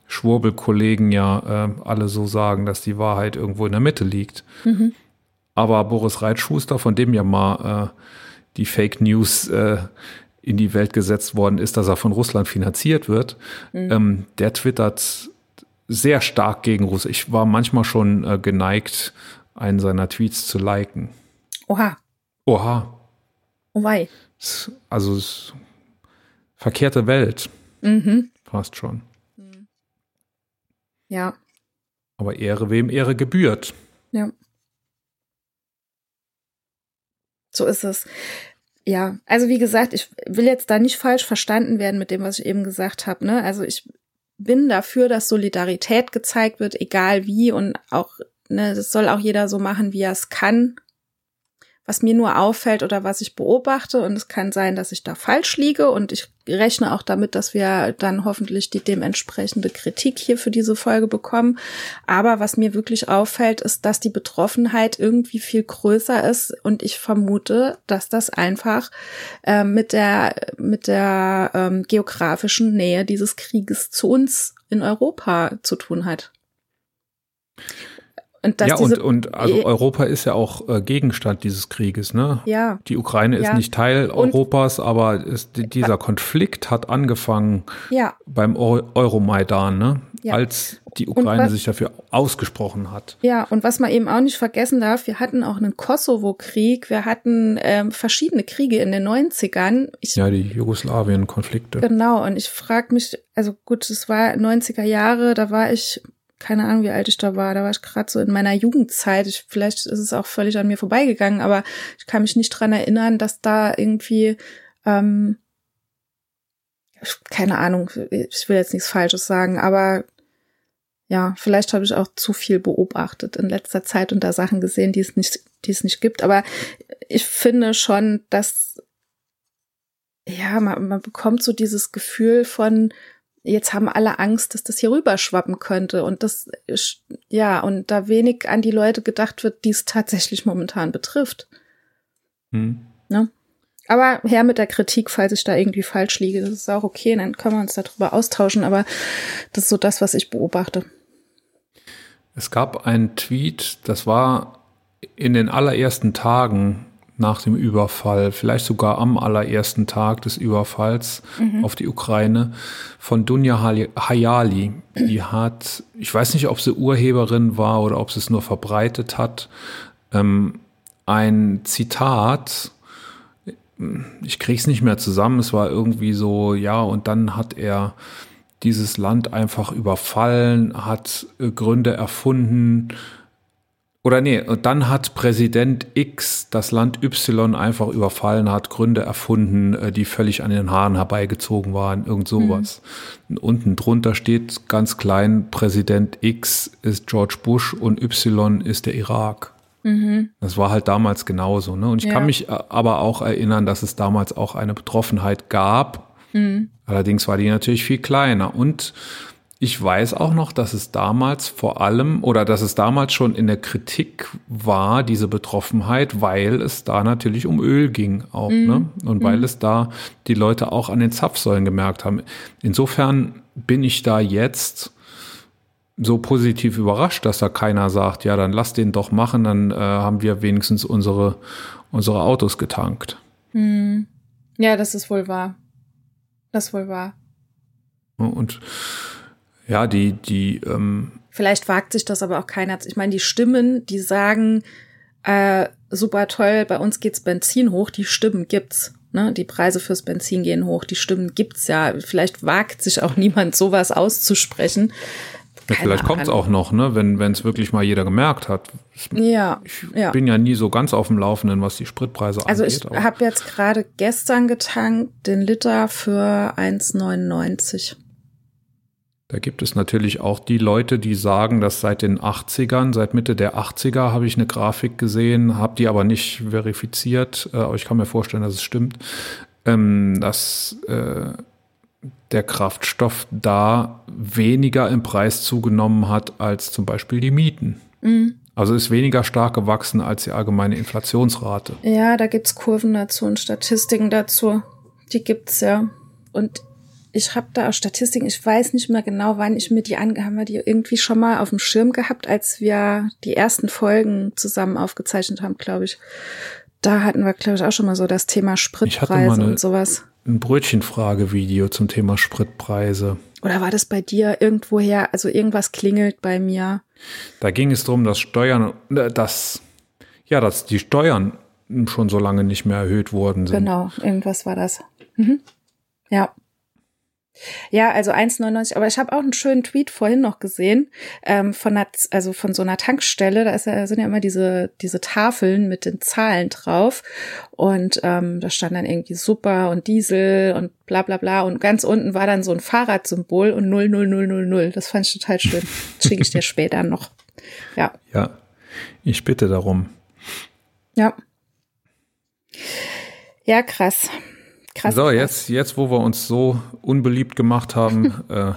Schwurbelkollegen ja äh, alle so sagen, dass die Wahrheit irgendwo in der Mitte liegt. Mhm. Aber Boris Reitschuster, von dem ja mal äh, die Fake News äh, in die Welt gesetzt worden ist, dass er von Russland finanziert wird, Mhm. ähm, der twittert sehr stark gegen Russland. Ich war manchmal schon äh, geneigt, einen seiner Tweets zu liken. Oha, Oha, oh wei. also verkehrte Welt, Mhm. fast schon. Ja, Aber Ehre wem Ehre gebührt. ja. So ist es. Ja, also wie gesagt, ich will jetzt da nicht falsch verstanden werden mit dem, was ich eben gesagt habe. Ne? Also ich bin dafür, dass Solidarität gezeigt wird, egal wie und auch, ne, das soll auch jeder so machen, wie er es kann. Was mir nur auffällt oder was ich beobachte, und es kann sein, dass ich da falsch liege, und ich rechne auch damit, dass wir dann hoffentlich die dementsprechende Kritik hier für diese Folge bekommen. Aber was mir wirklich auffällt, ist, dass die Betroffenheit irgendwie viel größer ist, und ich vermute, dass das einfach äh, mit der mit der ähm, geografischen Nähe dieses Krieges zu uns in Europa zu tun hat. Und ja, und, und also Eh- Europa ist ja auch äh, Gegenstand dieses Krieges, ne? ja, Die Ukraine ist Ja. nicht Teil Und- Europas, aber die- dieser Konflikt hat angefangen ja, beim Eu- Euromaidan, ne? Ja. Als die Ukraine was- sich dafür ausgesprochen hat. Ja, und was man eben auch nicht vergessen darf, wir hatten auch einen Kosovo-Krieg, wir hatten ähm, verschiedene Kriege in den 90ern. Ich, Ja, die Jugoslawien-Konflikte. Genau, und ich frage mich, also gut, es war 90er Jahre, da war ich, keine Ahnung, wie alt ich da war, da war ich gerade so in meiner Jugendzeit. Ich, vielleicht ist es auch völlig an mir vorbeigegangen, aber ich kann mich nicht dran erinnern, dass da irgendwie, ähm, keine Ahnung, ich will jetzt nichts Falsches sagen, aber ja, vielleicht habe ich auch zu viel beobachtet in letzter Zeit und da Sachen gesehen, die es nicht, die es nicht gibt. Aber ich finde schon, dass ja, man, man bekommt so dieses Gefühl von, jetzt haben alle Angst, dass das hier rüberschwappen könnte und das, ja, und da wenig an die Leute gedacht wird, die es tatsächlich momentan betrifft. Hm. Ne? Aber her mit der Kritik, falls ich da irgendwie falsch liege, das ist auch okay, dann können wir uns darüber austauschen, aber das ist so das, was ich beobachte. Es gab einen Tweet, das war in den allerersten Tagen nach dem Überfall, vielleicht sogar am allerersten Tag des Überfalls mhm. auf die Ukraine von Dunja Hayali. Die hat, ich weiß nicht, ob sie Urheberin war oder ob sie es nur verbreitet hat, ähm, ein Zitat, ich krieg's nicht mehr zusammen, es war irgendwie so, ja, und dann hat er dieses Land einfach überfallen, hat äh, Gründe erfunden, oder nee, und dann hat Präsident X das Land Y einfach überfallen, hat Gründe erfunden, äh, die völlig an den Haaren herbeigezogen waren, irgend sowas. Mhm. unten drunter steht ganz klein, Präsident X ist George Bush und Y ist der Irak. Mhm. Das war halt damals genauso. Ne? Und ich ja. kann mich äh, aber auch erinnern, dass es damals auch eine Betroffenheit gab. Mhm. Allerdings war die natürlich viel kleiner. Und ich weiß auch noch, dass es damals vor allem oder dass es damals schon in der Kritik war, diese Betroffenheit, weil es da natürlich um Öl ging auch, mm. ne? Und weil mm. es da die Leute auch an den Zapfsäulen gemerkt haben. Insofern bin ich da jetzt so positiv überrascht, dass da keiner sagt, ja, dann lass den doch machen, dann äh, haben wir wenigstens unsere, unsere Autos getankt. Mm. Ja, das ist wohl wahr. Das ist wohl wahr. Und ja, die, die. Ähm Vielleicht wagt sich das aber auch keiner. Ich meine, die Stimmen, die sagen, äh, super toll, bei uns geht's Benzin hoch, die Stimmen gibt's. Ne? Die Preise fürs Benzin gehen hoch, die Stimmen gibt's ja. Vielleicht wagt sich auch niemand, sowas auszusprechen. Ja, vielleicht kommt es auch noch, ne, wenn es wirklich mal jeder gemerkt hat. Ja. Ich ja. bin ja nie so ganz auf dem Laufenden, was die Spritpreise also angeht. Also ich habe jetzt gerade gestern getankt den Liter für 1,99. Da gibt es natürlich auch die Leute, die sagen, dass seit den 80ern, seit Mitte der 80er habe ich eine Grafik gesehen, habe die aber nicht verifiziert, äh, aber ich kann mir vorstellen, dass es stimmt, ähm, dass äh, der Kraftstoff da weniger im Preis zugenommen hat als zum Beispiel die Mieten. Mhm. Also ist weniger stark gewachsen als die allgemeine Inflationsrate. Ja, da gibt's Kurven dazu und Statistiken dazu. Die gibt's ja. Und ich habe da auch Statistiken, ich weiß nicht mehr genau, wann ich mir die ange haben wir die irgendwie schon mal auf dem Schirm gehabt, als wir die ersten Folgen zusammen aufgezeichnet haben, glaube ich. Da hatten wir, glaube ich, auch schon mal so das Thema Spritpreise und sowas. Ein Brötchenfrage-Video zum Thema Spritpreise. Oder war das bei dir irgendwoher? Also irgendwas klingelt bei mir. Da ging es darum, dass Steuern, äh, dass, ja, dass die Steuern schon so lange nicht mehr erhöht worden sind. Genau, irgendwas war das. Mhm. Ja. Ja, also 1,99. Aber ich habe auch einen schönen Tweet vorhin noch gesehen ähm, von einer, also von so einer Tankstelle. Da ist ja, sind ja immer diese diese Tafeln mit den Zahlen drauf und ähm, da stand dann irgendwie Super und Diesel und bla bla bla und ganz unten war dann so ein Fahrradsymbol und 00000. Das fand ich total schön. Schicke ich dir später noch. Ja. Ja, ich bitte darum. Ja. Ja, krass. Krass. So, jetzt, jetzt, wo wir uns so unbeliebt gemacht haben, äh,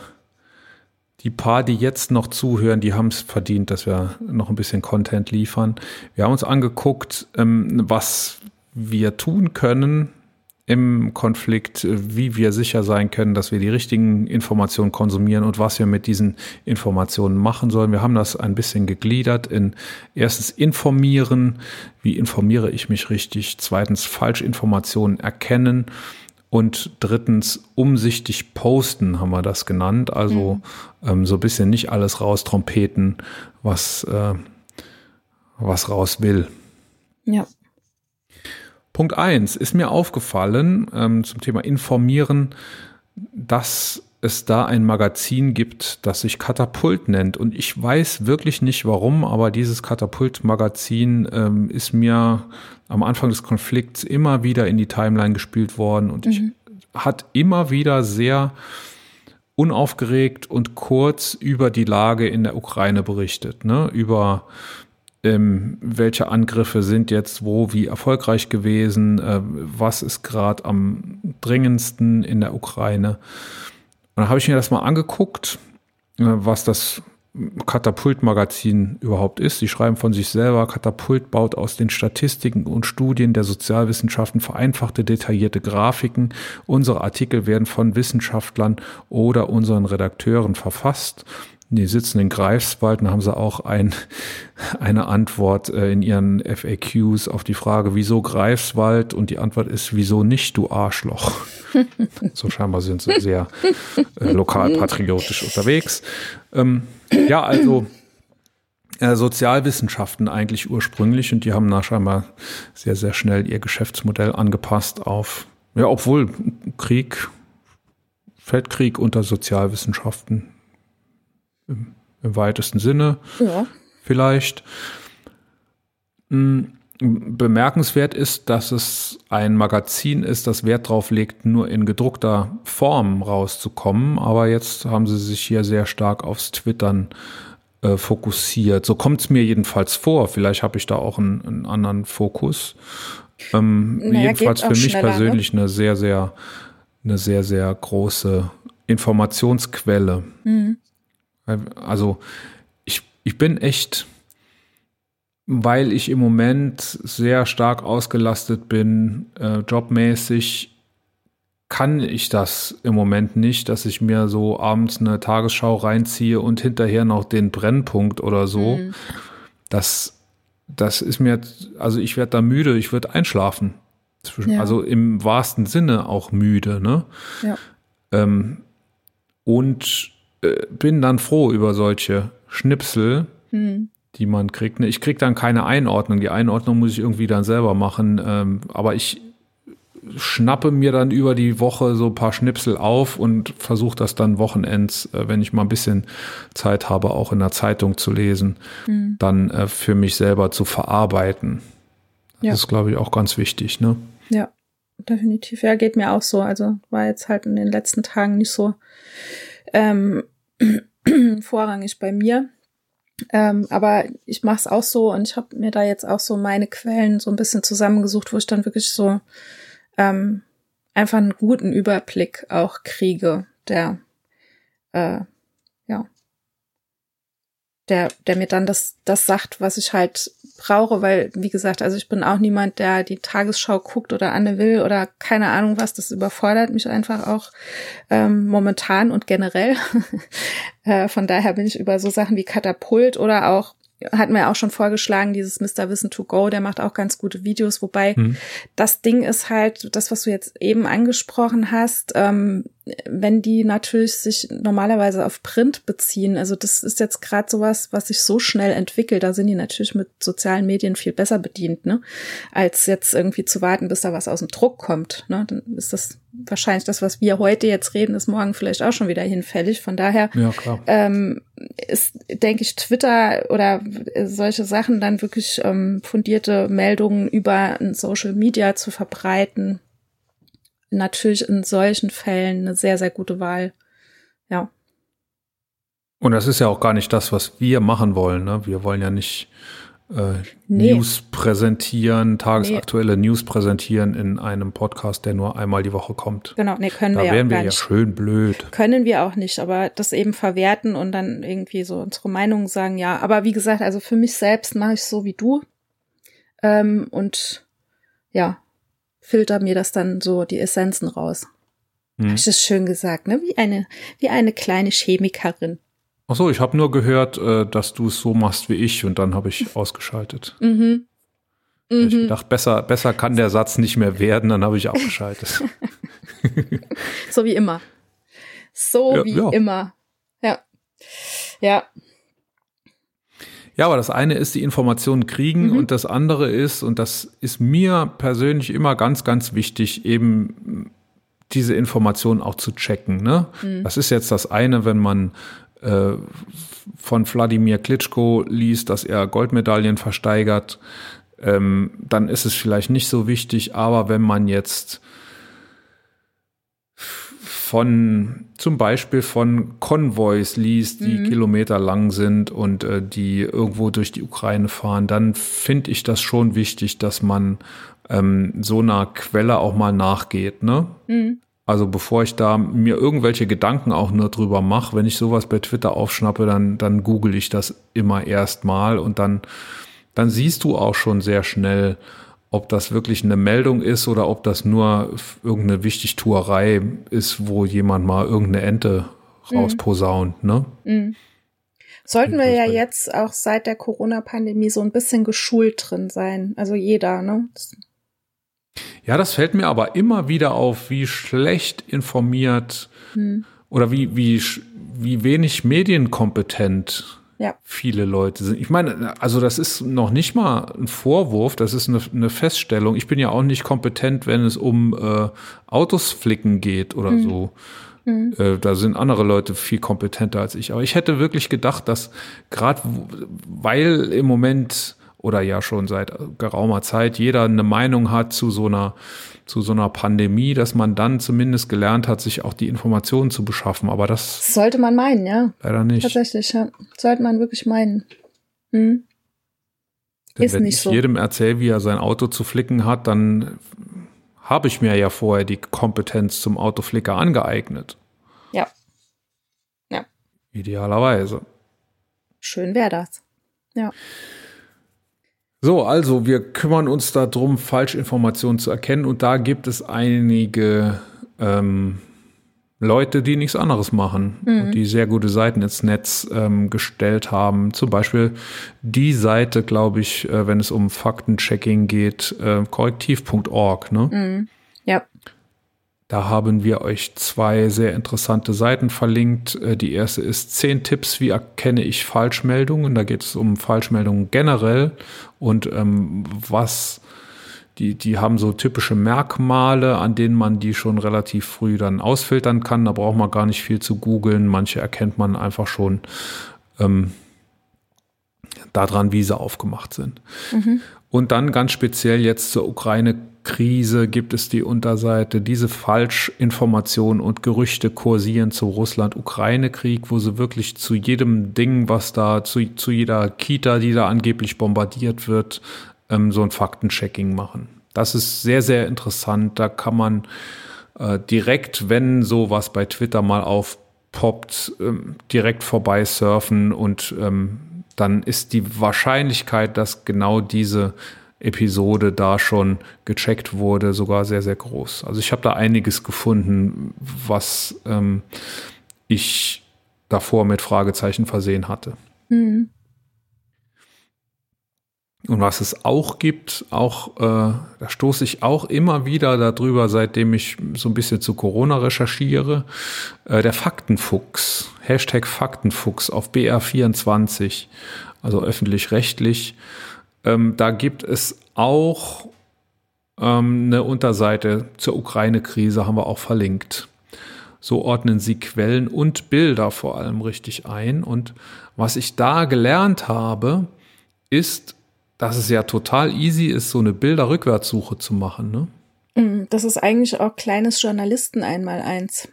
die paar, die jetzt noch zuhören, die haben es verdient, dass wir noch ein bisschen Content liefern. Wir haben uns angeguckt, ähm, was wir tun können, im Konflikt, wie wir sicher sein können, dass wir die richtigen Informationen konsumieren und was wir mit diesen Informationen machen sollen. Wir haben das ein bisschen gegliedert in erstens informieren, wie informiere ich mich richtig, zweitens Falschinformationen erkennen und drittens umsichtig posten haben wir das genannt. Also mhm. ähm, so ein bisschen nicht alles raustrompeten, was, äh, was raus will. Ja. Punkt eins ist mir aufgefallen ähm, zum Thema Informieren, dass es da ein Magazin gibt, das sich Katapult nennt. Und ich weiß wirklich nicht warum, aber dieses Katapult-Magazin ähm, ist mir am Anfang des Konflikts immer wieder in die Timeline gespielt worden und mhm. ich hat immer wieder sehr unaufgeregt und kurz über die Lage in der Ukraine berichtet, ne? über ähm, welche Angriffe sind jetzt wo wie erfolgreich gewesen, äh, was ist gerade am dringendsten in der Ukraine. dann habe ich mir das mal angeguckt, äh, was das Katapult-Magazin überhaupt ist. Sie schreiben von sich selber, Katapult baut aus den Statistiken und Studien der Sozialwissenschaften vereinfachte, detaillierte Grafiken. Unsere Artikel werden von Wissenschaftlern oder unseren Redakteuren verfasst die sitzen in Greifswald und haben sie auch ein, eine Antwort äh, in ihren FAQs auf die Frage, wieso Greifswald? Und die Antwort ist, wieso nicht, du Arschloch? so scheinbar sind sie sehr äh, lokalpatriotisch unterwegs. Ähm, ja, also äh, Sozialwissenschaften eigentlich ursprünglich und die haben da scheinbar sehr, sehr schnell ihr Geschäftsmodell angepasst auf, ja, obwohl Krieg, Feldkrieg unter Sozialwissenschaften im, im weitesten Sinne ja. vielleicht. Hm, bemerkenswert ist, dass es ein Magazin ist, das Wert darauf legt, nur in gedruckter Form rauszukommen. Aber jetzt haben sie sich hier sehr stark aufs Twittern äh, fokussiert. So kommt es mir jedenfalls vor. Vielleicht habe ich da auch einen, einen anderen Fokus. Ähm, naja, jedenfalls für mich ne? persönlich ne? eine sehr, sehr, eine sehr, sehr große Informationsquelle. Mhm. Also ich, ich bin echt, weil ich im Moment sehr stark ausgelastet bin, äh, jobmäßig, kann ich das im Moment nicht, dass ich mir so abends eine Tagesschau reinziehe und hinterher noch den Brennpunkt oder so. Mhm. Das, das ist mir, also ich werde da müde, ich würde einschlafen. Ja. Also im wahrsten Sinne auch müde, ne? Ja. Ähm, und äh, bin dann froh über solche Schnipsel, hm. die man kriegt. Ne, ich krieg dann keine Einordnung. Die Einordnung muss ich irgendwie dann selber machen. Ähm, aber ich schnappe mir dann über die Woche so ein paar Schnipsel auf und versuche das dann wochenends, äh, wenn ich mal ein bisschen Zeit habe, auch in der Zeitung zu lesen, hm. dann äh, für mich selber zu verarbeiten. Das ja. ist, glaube ich, auch ganz wichtig, ne? Ja, definitiv. Ja, geht mir auch so. Also war jetzt halt in den letzten Tagen nicht so ähm, vorrangig bei mir. Ähm, aber ich mache es auch so und ich habe mir da jetzt auch so meine Quellen so ein bisschen zusammengesucht, wo ich dann wirklich so ähm, einfach einen guten Überblick auch kriege, der äh, der, der mir dann das, das sagt, was ich halt brauche, weil, wie gesagt, also ich bin auch niemand, der die Tagesschau guckt oder Anne will oder keine Ahnung was. Das überfordert mich einfach auch ähm, momentan und generell. äh, von daher bin ich über so Sachen wie Katapult oder auch hatten wir auch schon vorgeschlagen, dieses Mr. Wissen to Go, der macht auch ganz gute Videos, wobei mhm. das Ding ist halt, das, was du jetzt eben angesprochen hast, ähm, wenn die natürlich sich normalerweise auf Print beziehen, also das ist jetzt gerade sowas, was sich so schnell entwickelt, da sind die natürlich mit sozialen Medien viel besser bedient, ne, als jetzt irgendwie zu warten, bis da was aus dem Druck kommt, ne, dann ist das wahrscheinlich das, was wir heute jetzt reden, ist morgen vielleicht auch schon wieder hinfällig. Von daher ja, ähm, ist, denke ich, Twitter oder solche Sachen dann wirklich ähm, fundierte Meldungen über Social Media zu verbreiten, natürlich in solchen Fällen eine sehr, sehr gute Wahl. Ja. Und das ist ja auch gar nicht das, was wir machen wollen. Ne? Wir wollen ja nicht äh, nee. News präsentieren, tagesaktuelle nee. News präsentieren in einem Podcast, der nur einmal die Woche kommt. Genau, nee, können da wir ja wären wir ja schön blöd. Können wir auch nicht, aber das eben verwerten und dann irgendwie so unsere Meinung sagen, ja. Aber wie gesagt, also für mich selbst mache ich so wie du. Ähm, und ja, filter mir das dann so die Essenzen raus. Hm. Habe ich das schön gesagt, ne? Wie eine, wie eine kleine Chemikerin. Ach so, ich habe nur gehört, äh, dass du es so machst wie ich und dann habe ich ausgeschaltet. Mhm. Mhm. Ich dachte, besser, besser kann der Satz nicht mehr werden, dann habe ich abgeschaltet. so wie immer. So ja, wie ja. immer. Ja. Ja. Ja, aber das eine ist die Informationen kriegen mhm. und das andere ist, und das ist mir persönlich immer ganz, ganz wichtig, eben diese Informationen auch zu checken. Ne? Mhm. Das ist jetzt das eine, wenn man äh, von Wladimir Klitschko liest, dass er Goldmedaillen versteigert, ähm, dann ist es vielleicht nicht so wichtig, aber wenn man jetzt von zum Beispiel von Konvois liest, die mhm. Kilometer lang sind und äh, die irgendwo durch die Ukraine fahren, dann finde ich das schon wichtig, dass man ähm, so einer Quelle auch mal nachgeht. Ne? Mhm. Also bevor ich da mir irgendwelche Gedanken auch nur drüber mache, wenn ich sowas bei Twitter aufschnappe, dann, dann google ich das immer erstmal und dann, dann siehst du auch schon sehr schnell, ob das wirklich eine Meldung ist oder ob das nur irgendeine Wichtigtuerei ist, wo jemand mal irgendeine Ente mhm. rausposaunt, ne? Mhm. Sollten wir ja jetzt auch seit der Corona-Pandemie so ein bisschen geschult drin sein. Also jeder, ne? Ja, das fällt mir aber immer wieder auf, wie schlecht informiert hm. oder wie, wie, wie wenig medienkompetent ja. viele Leute sind. Ich meine, also das ist noch nicht mal ein Vorwurf, das ist eine, eine Feststellung. Ich bin ja auch nicht kompetent, wenn es um äh, Autos flicken geht oder hm. so. Hm. Äh, da sind andere Leute viel kompetenter als ich. Aber ich hätte wirklich gedacht, dass gerade weil im Moment oder ja schon seit geraumer Zeit jeder eine Meinung hat zu so einer zu so einer Pandemie, dass man dann zumindest gelernt hat, sich auch die Informationen zu beschaffen. Aber das sollte man meinen, ja. Leider nicht. Tatsächlich, ja. Sollte man wirklich meinen. Hm. Denn Ist wenn nicht ich so. jedem erzähle, wie er sein Auto zu flicken hat, dann habe ich mir ja vorher die Kompetenz zum Autoflicker angeeignet. Ja. Ja. Idealerweise. Schön wäre das. Ja. So, also wir kümmern uns darum, Falschinformationen zu erkennen und da gibt es einige ähm, Leute, die nichts anderes machen mhm. und die sehr gute Seiten ins Netz ähm, gestellt haben. Zum Beispiel die Seite, glaube ich, äh, wenn es um Faktenchecking geht, äh, korrektiv.org. Ne? Mhm. Da haben wir euch zwei sehr interessante Seiten verlinkt. Äh, die erste ist zehn Tipps, wie erkenne ich Falschmeldungen. Da geht es um Falschmeldungen generell und ähm, was die, die haben so typische Merkmale, an denen man die schon relativ früh dann ausfiltern kann. Da braucht man gar nicht viel zu googeln. Manche erkennt man einfach schon ähm, daran, wie sie aufgemacht sind. Mhm. Und dann ganz speziell jetzt zur Ukraine Krise gibt es die Unterseite, diese Falschinformationen und Gerüchte kursieren zu Russland-Ukraine-Krieg, wo sie wirklich zu jedem Ding, was da, zu, zu jeder Kita, die da angeblich bombardiert wird, ähm, so ein Faktenchecking machen. Das ist sehr, sehr interessant. Da kann man äh, direkt, wenn sowas bei Twitter mal aufpoppt, ähm, direkt vorbei surfen und ähm, dann ist die Wahrscheinlichkeit, dass genau diese Episode da schon gecheckt wurde, sogar sehr, sehr groß. Also ich habe da einiges gefunden, was ähm, ich davor mit Fragezeichen versehen hatte. Mhm. Und was es auch gibt, auch äh, da stoße ich auch immer wieder darüber, seitdem ich so ein bisschen zu Corona recherchiere, äh, der Faktenfuchs, Hashtag Faktenfuchs auf BR24, also öffentlich-rechtlich. Ähm, da gibt es auch ähm, eine Unterseite zur Ukraine-Krise, haben wir auch verlinkt. So ordnen sie Quellen und Bilder vor allem richtig ein. Und was ich da gelernt habe, ist, dass es ja total easy ist, so eine Bilderrückwärtssuche zu machen. Ne? Mm, das ist eigentlich auch kleines Journalisten einmal eins.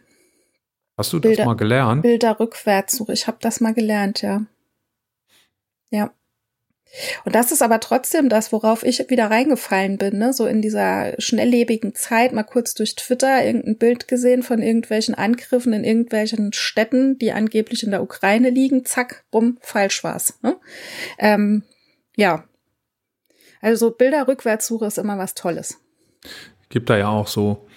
Hast du das Bilder, mal gelernt? Bilderrückwärtssuche. Ich habe das mal gelernt, ja. Ja. Und das ist aber trotzdem das, worauf ich wieder reingefallen bin, ne? so in dieser schnelllebigen Zeit, mal kurz durch Twitter irgendein Bild gesehen von irgendwelchen Angriffen in irgendwelchen Städten, die angeblich in der Ukraine liegen, zack, bumm, falsch war's. Ne? Ähm, ja, also Bilderrückwärtssuche ist immer was Tolles. Gibt da ja auch so,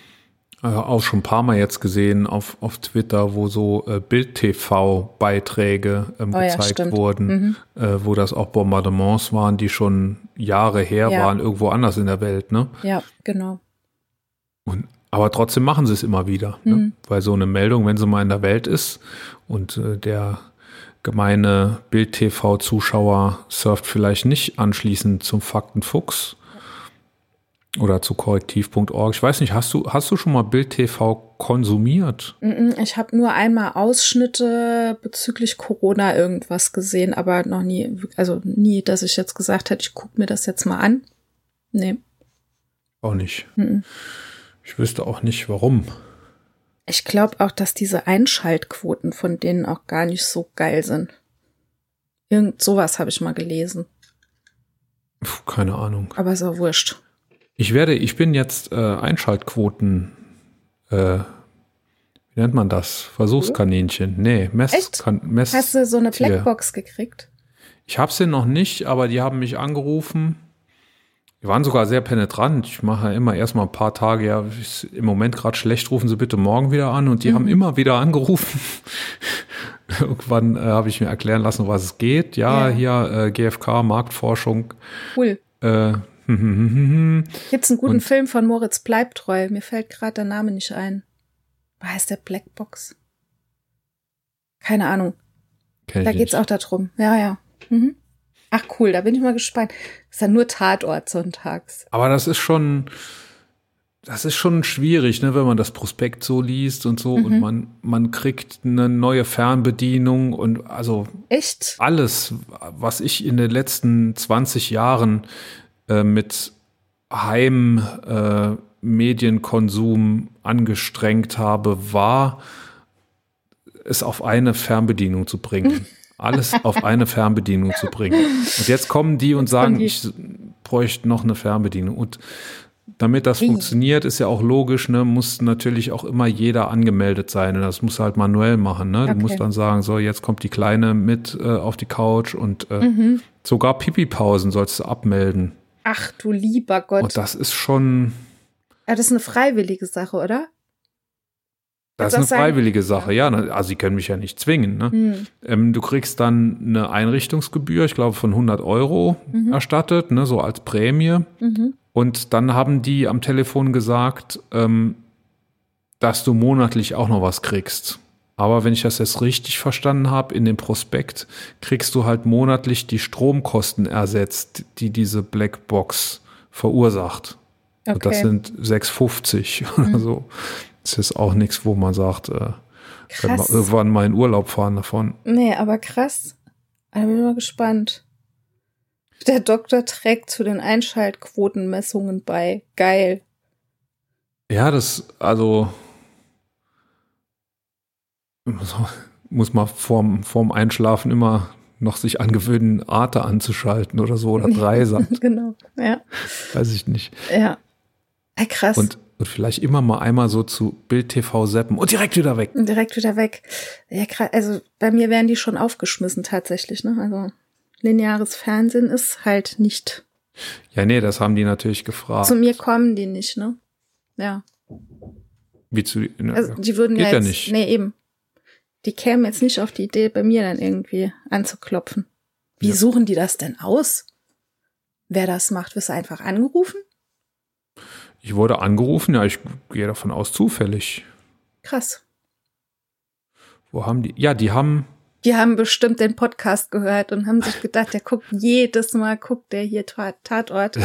äh, auch schon ein paar Mal jetzt gesehen auf, auf Twitter, wo so äh, Bild-TV-Beiträge ähm, oh, gezeigt ja, wurden, mhm. äh, wo das auch Bombardements waren, die schon Jahre her ja. waren, irgendwo anders in der Welt, ne? Ja, genau. Und, aber trotzdem machen sie es immer wieder, ne? mhm. ne? weil so eine Meldung, wenn sie mal in der Welt ist und äh, der gemeine Bild-TV-Zuschauer surft vielleicht nicht anschließend zum Faktenfuchs oder zu korrektiv.org. Ich weiß nicht, hast du, hast du schon mal Bild-TV konsumiert? Ich habe nur einmal Ausschnitte bezüglich Corona irgendwas gesehen, aber noch nie, also nie, dass ich jetzt gesagt hätte, ich gucke mir das jetzt mal an. Nee. Auch nicht. Ich wüsste auch nicht, warum. Ich glaube auch, dass diese Einschaltquoten von denen auch gar nicht so geil sind. Irgend sowas habe ich mal gelesen. Puh, keine Ahnung. Aber ist auch wurscht. Ich werde, ich bin jetzt äh, Einschaltquoten äh, wie nennt man das? Versuchskaninchen. Nee, Mess, Echt? Kan, Mess Hast du so eine. Blackbox gekriegt? Ich habe sie noch nicht, aber die haben mich angerufen. Die waren sogar sehr penetrant. Ich mache ja immer erstmal ein paar Tage, ja, im Moment gerade schlecht, rufen Sie bitte morgen wieder an. Und die haben immer wieder angerufen. Irgendwann äh, habe ich mir erklären lassen, was es geht. Ja, Ja. hier äh, GfK, Marktforschung. Cool. Äh, Gibt's einen guten Und- Film von Moritz Bleibtreu? Mir fällt gerade der Name nicht ein. Wie heißt der Blackbox? Keine Ahnung. kenn Da geht's nicht. auch darum. Ja, ja. Mhm. Ach cool, da bin ich mal gespannt. Ist dann nur Tatort sonntags. Aber das ist schon, das ist schon schwierig, ne, wenn man das Prospekt so liest und so und man, man kriegt eine neue Fernbedienung und also Echt? alles, was ich in den letzten 20 Jahren äh, mit Heim äh, Medienkonsum angestrengt habe, war es auf eine Fernbedienung zu bringen. Alles auf eine Fernbedienung zu bringen. Und jetzt kommen die und sagen, ich bräuchte noch eine Fernbedienung. Und damit das funktioniert, ist ja auch logisch, ne, muss natürlich auch immer jeder angemeldet sein. Und das muss halt manuell machen. Ne? Du Okay. musst dann sagen, so, jetzt kommt die Kleine mit äh, auf die Couch und äh, Mhm. sogar Pipi-Pausen sollst du abmelden. Ach du lieber Gott. Und das ist schon, ja, das ist eine freiwillige Sache, oder? das ist eine freiwillige Sache. Ja, also sie können mich ja nicht zwingen. Ne? Hm. Ähm, du kriegst dann eine Einrichtungsgebühr, ich glaube von 100 Euro erstattet, ne, so als Prämie. Mhm. Und dann haben die am Telefon gesagt, ähm, dass du monatlich auch noch was kriegst. Aber wenn ich das jetzt richtig verstanden habe, in dem Prospekt kriegst du halt monatlich die Stromkosten ersetzt, die diese Blackbox verursacht. Und das Okay. sind 6,50 oder so. Das ist auch nichts, wo man sagt, äh, können wir Krass. irgendwann mal in Urlaub fahren davon. Nee, aber krass. Da bin ich mal gespannt. Der Doktor trägt zu den Einschaltquotenmessungen bei. Geil. Ja, das, also muss man vorm, vorm Einschlafen immer noch sich angewöhnen, Arte anzuschalten oder so oder Dreisat, genau. Ja. weiß ich nicht. Ja. Ey, krass. Und, und vielleicht immer mal einmal so zu Bild TV seppen und direkt wieder weg. Direkt wieder weg. Ja, krass. Also bei mir werden die schon aufgeschmissen tatsächlich, ne? Also lineares Fernsehen ist halt nicht. Ja, nee, das haben die natürlich gefragt. Zu mir kommen die nicht, ne? Ja. Wie zu, ne, Also die würden geht ja ja jetzt, nicht. nee, eben. Die kämen jetzt nicht auf die Idee, bei mir dann irgendwie anzuklopfen. Wie Ja. suchen die das denn aus? Wer das macht, wirst du einfach angerufen? Ich wurde angerufen, ja, ich gehe davon aus, zufällig. Krass. Wo haben die? Ja, die haben, Die haben bestimmt den Podcast gehört und haben sich gedacht, der guckt jedes Mal, guckt der hier Ta- Tatort.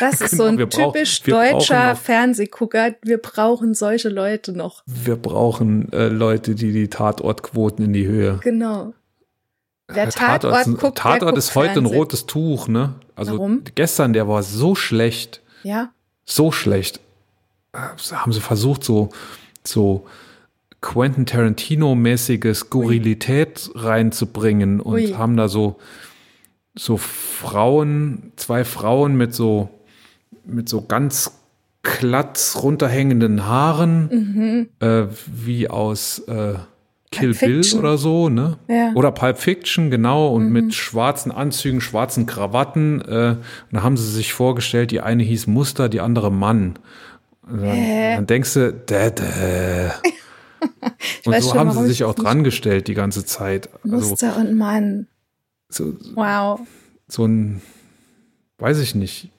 Das ist so Genau, ein wir brauch- typisch brauchen deutscher Fernsehgucker. Wir brauchen solche Leute noch. wir brauchen äh, Leute, die die Tatortquoten in die Höhe Genau. Der Tatort, ist, ein- guckt, der Tatort ist heute ein Fernsehen. rotes Tuch, ne? Also Warum? gestern, der war so schlecht, Ja, so schlecht. Äh, Haben sie versucht, so, so Quentin Tarantino-mäßige Skurrilität reinzubringen und Ui. haben da so, so Frauen, zwei Frauen mit so, mit so ganz glatt runterhängenden Haaren, äh, wie aus äh, Kill Mhm. Pulp Bill Fiction. oder so, ne? Ja. Oder Pulp Fiction, genau, und Mhm. mit schwarzen Anzügen, schwarzen Krawatten. Äh, und da haben sie sich vorgestellt, die eine hieß Muster, die andere Mann. Dann, dann denkst du, dä, dä. Und so schon, haben sie sich ich auch dran gestellt die ganze Zeit. Also Muster und Mann. so, Wow. so ein, weiß ich nicht.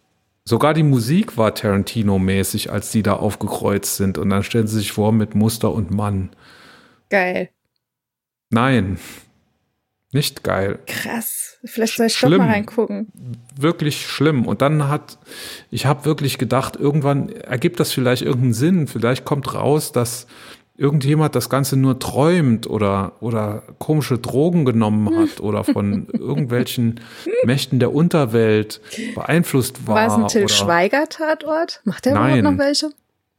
Sogar die Musik war Tarantino-mäßig, als die da aufgekreuzt sind. Und dann stellen sie sich vor mit Muster und Mann. Geil. Nein, nicht geil. Krass. Vielleicht soll ich doch Schlimm. mal reingucken. wirklich schlimm. Und dann hat, ich habe wirklich gedacht, irgendwann ergibt das vielleicht irgendeinen Sinn. Vielleicht kommt raus, dass irgendjemand das Ganze nur träumt oder, oder komische Drogen genommen hat oder von irgendwelchen Mächten der Unterwelt beeinflusst war. War es ein Till Schweiger-Tatort? Macht der Nein. überhaupt noch welche?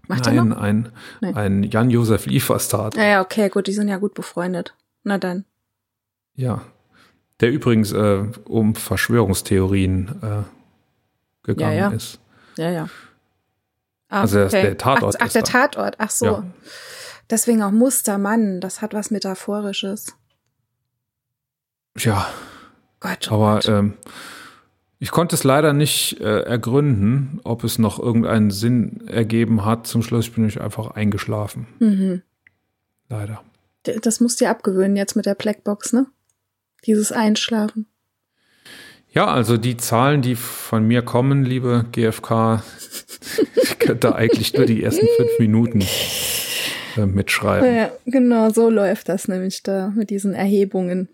Macht er Nein, noch? ein, Nee. ein Jan-Josef Liefers-Tat. Naja, okay, gut, die sind ja gut befreundet. Na dann. Ja. Der übrigens äh, um Verschwörungstheorien äh, gegangen Ja, ja. ist. Ja, ja. Ah, Also das- der Tatort Ach, ach ist der da. Tatort. Ach so. Ja. Deswegen auch Mustermann, das hat was Metaphorisches. Ja, Gott, oh aber Gott. ähm, ich konnte es leider nicht äh, ergründen, ob es noch irgendeinen Sinn ergeben hat. Zum Schluss bin ich einfach eingeschlafen. Mhm. Leider. D- Das musst du dir abgewöhnen jetzt mit der Blackbox, ne? Dieses Einschlafen. Ja, also die Zahlen, die von mir kommen, liebe GfK, könnt ihr eigentlich nur die ersten fünf Minuten äh, mitschreiben. Ja, genau, so läuft das nämlich da mit diesen Erhebungen.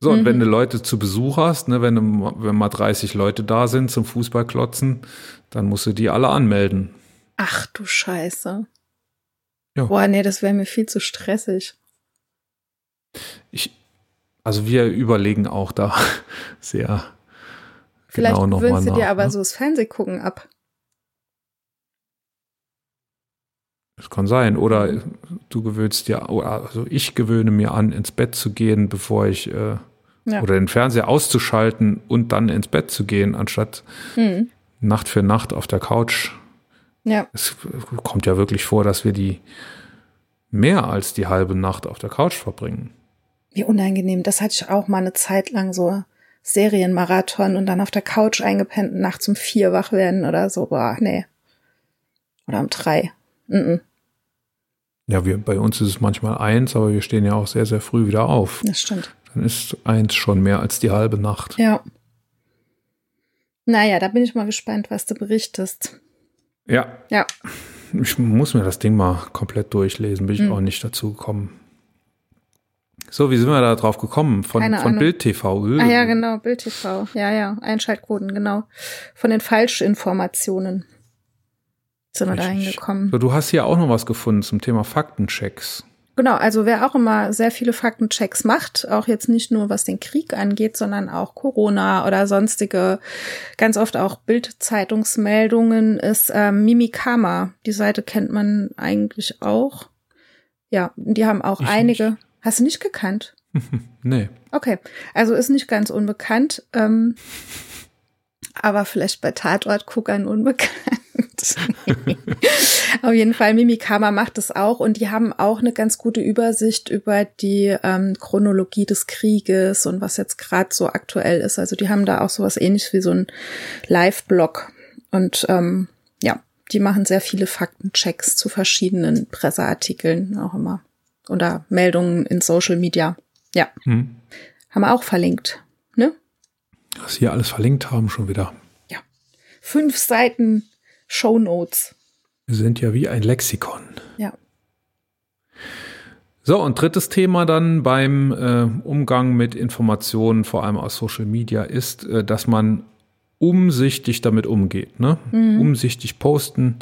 So, und wenn du Leute zu Besuch hast, ne, wenn, du, wenn mal 30 Leute da sind zum Fußballklotzen, dann musst du die alle anmelden. Ach du Scheiße. Ja. Boah, nee, das wäre mir viel zu stressig. Ich, also wir überlegen auch da sehr Vielleicht genau nochmal gewöhnst du nach. dir aber ne? so das Fernsehgucken ab. Das kann sein. Oder du gewöhnst dir, oder also ich gewöhne mir an, ins Bett zu gehen, bevor ich, äh, Ja. oder den Fernseher auszuschalten und dann ins Bett zu gehen, anstatt Hm. Nacht für Nacht auf der Couch. Ja, Es kommt ja wirklich vor, dass wir die mehr als die halbe Nacht auf der Couch verbringen. wie unangenehm. Das hatte ich auch mal eine Zeit lang so Serienmarathon und dann auf der Couch eingepennt und nachts um vier wach werden oder so. Boah, nee. Oder um drei. Mhm, Ja, wir, bei uns ist es manchmal eins, aber wir stehen ja auch sehr, sehr früh wieder auf. das stimmt. Dann ist eins schon mehr als die halbe Nacht. Ja. Naja, da bin ich mal gespannt, was du berichtest. Ja, Ja. ich muss mir das Ding mal komplett durchlesen, bin ich Hm. auch nicht dazu gekommen. So, wie sind wir da drauf gekommen? Von, Keine von Ahnung. Bild TV. Ah ja, genau, Bild TV. Ja, ja, Einschaltquoten, genau. Von den Falschinformationen sind wir da hingekommen. So, du hast hier auch noch was gefunden zum Thema Faktenchecks. Genau, also wer auch immer sehr viele Faktenchecks macht, auch jetzt nicht nur was den Krieg angeht, sondern auch Corona oder sonstige, ganz oft auch Bild-Zeitungsmeldungen, ist ähm, Mimikama. Die Seite kennt man eigentlich auch. Ja, die haben auch Ich einige. Hast du nicht gekannt? Nee. Okay, also ist nicht ganz unbekannt, ähm, aber vielleicht bei Tatortguckern unbekannt. Auf jeden Fall, Mimikama macht es auch und die haben auch eine ganz gute Übersicht über die ähm, Chronologie des Krieges und was jetzt gerade so aktuell ist. Also die haben da auch sowas ähnliches wie so ein Live-Blog und ähm, ja, die machen sehr viele Faktenchecks zu verschiedenen Presseartikeln auch immer oder Meldungen in Social Media. Ja, Hm. haben wir auch verlinkt. Ne? Was wir alles verlinkt haben schon wieder. Fünf Seiten Show Notes. Wir sind ja wie ein Lexikon. Ja. So, und drittes Thema dann beim äh, Umgang mit Informationen, vor allem aus Social Media, ist, äh, dass man umsichtig damit umgeht. Ne? Umsichtig posten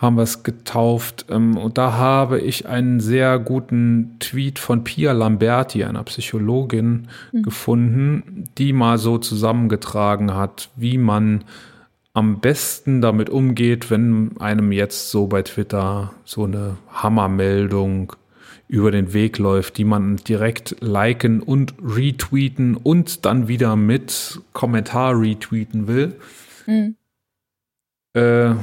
haben wir es getauft. Ähm, und da habe ich einen sehr guten Tweet von Pia Lamberti, einer Psychologin, gefunden, die mal so zusammengetragen hat, wie man am besten damit umgeht, wenn einem jetzt so bei Twitter so eine Hammermeldung über den Weg läuft, die man direkt liken und retweeten und dann wieder mit Kommentar retweeten will. Äh,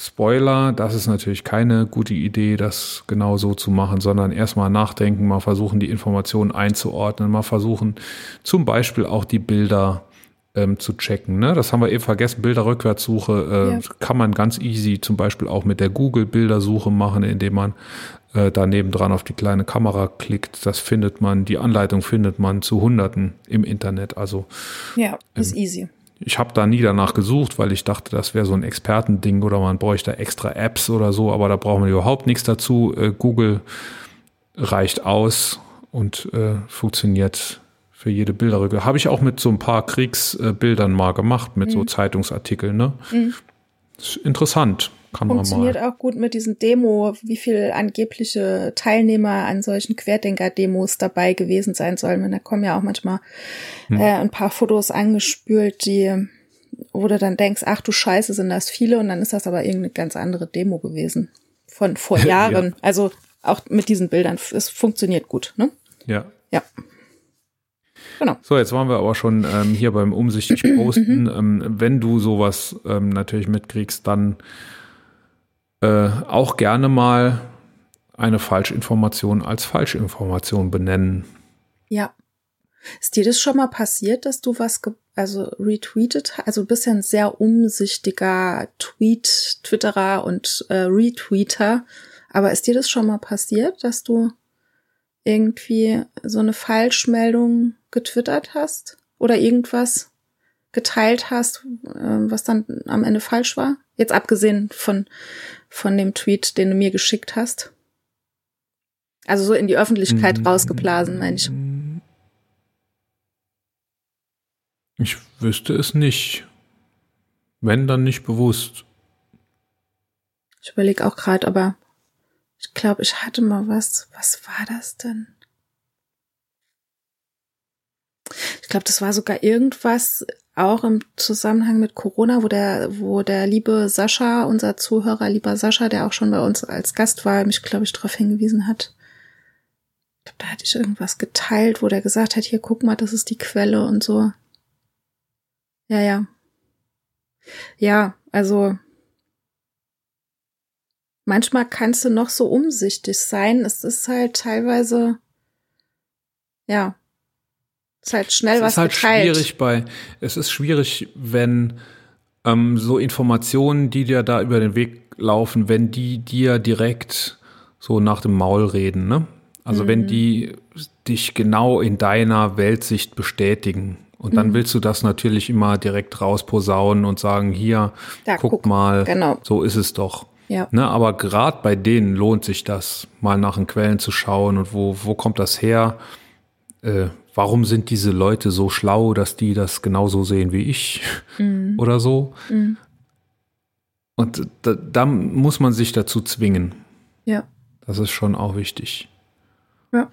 Spoiler, das ist natürlich keine gute Idee, das genau so zu machen, sondern erstmal nachdenken, mal versuchen, die Informationen einzuordnen, mal versuchen, zum Beispiel auch die Bilder ähm, zu checken. Ne? Das haben wir eben vergessen, Bilderrückwärtssuche äh, Ja. kann man ganz easy zum Beispiel auch mit der Google-Bildersuche machen, indem man äh, daneben dran auf die kleine Kamera klickt. Das findet man, die Anleitung findet man zu Hunderten im Internet. Also Ja, ist Ähm, easy. ich habe da nie danach gesucht, weil ich dachte, das wäre so ein Expertending oder man bräuchte extra Apps oder so, aber da braucht man überhaupt nichts dazu. Äh, Google reicht aus und äh, funktioniert für jede Bilderrücke. Habe ich auch mit so ein paar Kriegsbildern mal gemacht, mit so Zeitungsartikeln. Ne? Ist interessant, kann Funktioniert man mal. auch gut mit diesen Demo, wie viel angebliche Teilnehmer an solchen Querdenker-Demos dabei gewesen sein sollen. Und da kommen ja auch manchmal Hm. äh, ein paar Fotos angespült, die, wo du dann denkst, ach du Scheiße, sind das viele und dann ist das aber irgendeine ganz andere Demo gewesen. Von vor Jahren. Also auch mit diesen Bildern. Es funktioniert gut, ne? Ja. Ja. Genau. So, jetzt waren wir aber schon ähm, hier beim umsichtig posten. Ähm, wenn du sowas ähm, natürlich mitkriegst, dann äh, auch gerne mal eine Falschinformation als Falschinformation benennen. Ja. Ist dir das schon mal passiert, dass du was also retweetet? Also du bist ja ein sehr umsichtiger Tweet, Twitterer und äh, Retweeter. Aber ist dir das schon mal passiert, dass du irgendwie so eine Falschmeldung getwittert hast? Oder irgendwas geteilt hast, äh, was dann am Ende falsch war? Jetzt abgesehen von, von dem Tweet, den du mir geschickt hast. Also so in die Öffentlichkeit mhm. rausgeblasen, meine ich. Ich wüsste es nicht. Wenn, dann nicht bewusst. Ich überlege auch gerade, aber ich glaube, ich hatte mal was. Was war das denn? Ich glaube, das war sogar irgendwas auch im Zusammenhang mit Corona, wo der, wo der liebe Sascha, unser Zuhörer, lieber Sascha, der auch schon bei uns als Gast war, mich, glaube ich, darauf hingewiesen hat. Ich glaube, da hatte ich irgendwas geteilt, wo der gesagt hat, hier, guck mal, das ist die Quelle und so. Ja, ja. Ja, also manchmal kannst du noch so umsichtig sein. Es ist halt teilweise, ja, ist halt schnell es was ist halt geteilt. schwierig bei, es ist schwierig, wenn ähm, so Informationen, die dir da über den Weg laufen, wenn die dir direkt so nach dem Maul reden, ne? Also mhm. wenn die dich genau in deiner Weltsicht bestätigen und dann mhm. willst du das natürlich immer direkt rausposaunen und sagen, hier, ja, guck, guck, mal, genau. so ist es doch. Ja. Ne, aber gerade bei denen lohnt sich das, mal nach den Quellen zu schauen und wo, wo kommt das her? Äh, warum sind diese Leute so schlau, dass die das genauso sehen wie ich mhm. oder so? Mhm. Und da, da muss man sich dazu zwingen. Ja. Das ist schon auch wichtig. Ja.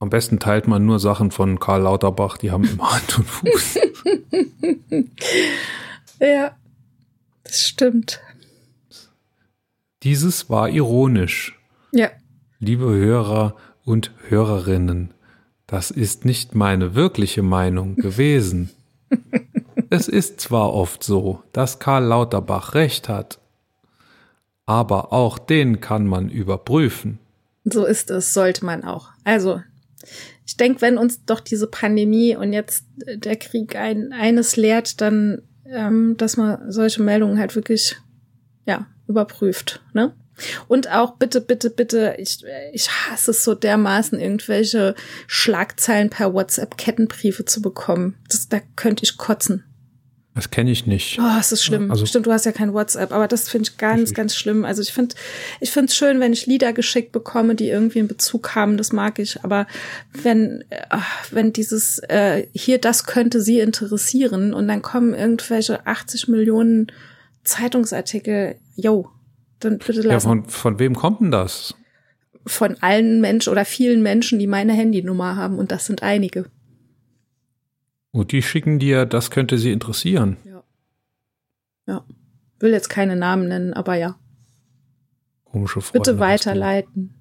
Am besten teilt man nur Sachen von Karl Lauterbach, die haben immer Hand und Fuß. ja, das stimmt. Dieses war ironisch. Ja. Liebe Hörer und Hörerinnen, das ist nicht meine wirkliche Meinung gewesen. es ist zwar oft so, dass Karl Lauterbach recht hat, aber auch den kann man überprüfen. So ist es, sollte man auch. Also ich denke, wenn uns doch diese Pandemie und jetzt der Krieg ein, eines lehrt, dann, ähm, dass man solche Meldungen halt wirklich, ja, überprüft, ne? Und auch bitte, bitte, bitte, ich, ich hasse es so dermaßen, irgendwelche Schlagzeilen per WhatsApp-Kettenbriefe zu bekommen. Das, da könnte ich kotzen. Das kenne ich nicht. Oh, es ist schlimm. Also, Stimmt, du hast ja kein WhatsApp, aber das finde ich ganz, ich ganz schlimm. Also ich finde, ich finde es schön, wenn ich Lieder geschickt bekomme, die irgendwie einen Bezug haben. Das mag ich. Aber wenn, äh, wenn dieses äh, hier, das könnte Sie interessieren und dann kommen irgendwelche 80 Millionen Zeitungsartikel, yo, dann bitte lassen. Ja, von, von wem kommt denn das? Von allen Menschen oder vielen Menschen, die meine Handynummer haben und das sind einige. Und die schicken dir, das könnte sie interessieren. Ja. Ja. Will jetzt keine Namen nennen, aber ja. Komische Freunde. Bitte weiterleiten.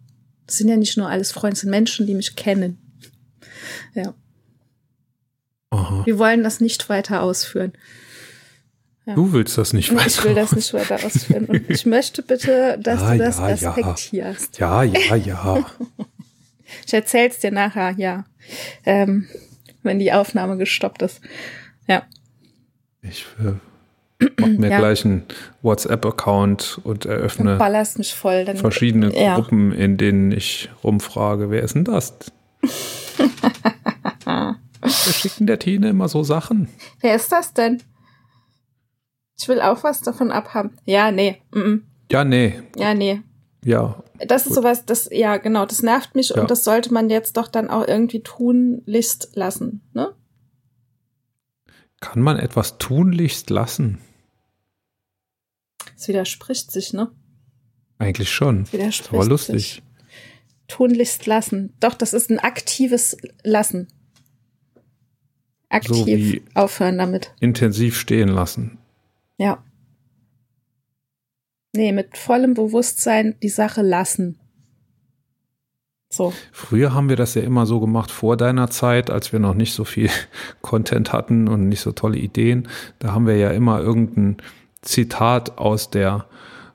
Das sind ja nicht nur alles Freunde, das sind Menschen, die mich kennen. Ja. Aha. Wir wollen das nicht weiter ausführen. Ja. Du willst das nicht weiter Ich will das nicht weiter ausführen. Und ich möchte bitte, dass ja, du das ja, respektierst. Ja, ja, ja. ich erzähl's dir nachher, ja. Ähm, wenn die Aufnahme gestoppt ist. Ja. Ich äh, mach mir gleich einen WhatsApp-Account und eröffne ballerst mich voll, dann, verschiedene. Gruppen, in denen ich rumfrage, wer ist denn das? Wir schicken der Tine immer so Sachen. Wer ist das denn? Ich will auch was davon abhaben. Ja, nee. Mm -mm. Ja, nee. Ja, nee. Ja. Das ist sowas, das, ja, genau, das nervt mich ja. und das sollte man jetzt doch dann auch irgendwie tunlichst lassen, ne? Kann man etwas tunlichst lassen? Es widerspricht sich, ne? Eigentlich schon. Es widerspricht aber lustig. Sich. Tunlichst lassen. Doch, das ist ein aktives Lassen. Aktiv so aufhören damit. Intensiv stehen lassen. Ja. Nee, mit vollem Bewusstsein die Sache lassen. So. Früher haben wir das ja immer so gemacht vor deiner Zeit, als wir noch nicht so viel Content hatten und nicht so tolle Ideen. Da haben wir ja immer irgendein Zitat aus der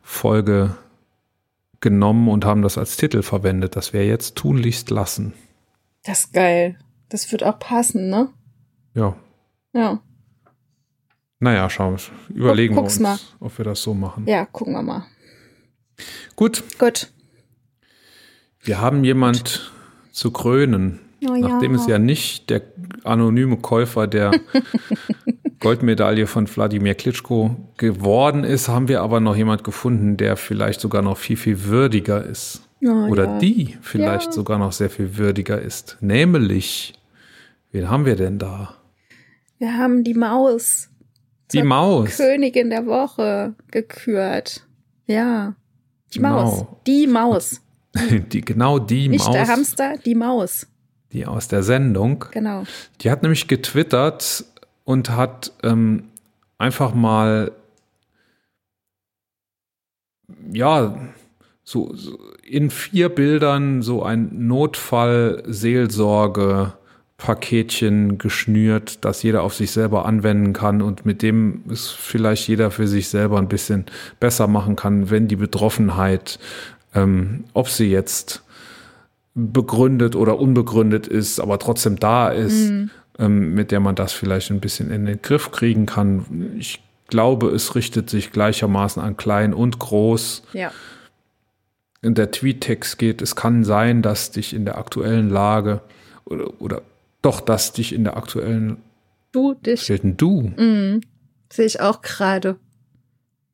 Folge genommen und haben das als Titel verwendet. Das wäre jetzt tunlichst lassen. Das ist geil. Das wird auch passen, ne? Ja. Ja. Naja, schauen wir. Überlegen wir Guck's uns, mal. ob wir das so machen. Ja, gucken wir mal. Gut, Gut. wir haben jemand zu krönen. Oh ja. Nachdem es ja nicht der anonyme Käufer der Goldmedaille von Wladimir Klitschko geworden ist, haben wir aber noch jemand gefunden, der vielleicht sogar noch viel, viel würdiger ist. Oh Oder ja. die vielleicht Ja. sogar noch sehr viel würdiger ist. Nämlich, wen haben wir denn da? Wir haben die Maus. Die Maus. Königin der Woche gekürt. Ja. Die. Maus. Die Maus. Die, genau die Nicht der Maus, Hamster, die Maus. die aus der Sendung. Genau. Die hat nämlich getwittert und hat ähm, einfach mal, ja, so, so in vier Bildern so ein Notfall-Seelsorge-Paketchen geschnürt, das jeder auf sich selber anwenden kann und mit dem es vielleicht jeder für sich selber ein bisschen besser machen kann, wenn die Betroffenheit, ähm, ob sie jetzt begründet oder unbegründet ist, aber trotzdem da ist, ähm, mit der man das vielleicht ein bisschen in den Griff kriegen kann. Ich glaube, es richtet sich gleichermaßen an klein und groß. Ja. In der Tweet-Text geht, es kann sein, dass dich in der aktuellen Lage oder, oder doch, dass dich in der aktuellen, Du, dich. du? Mhm. Sehe ich auch gerade.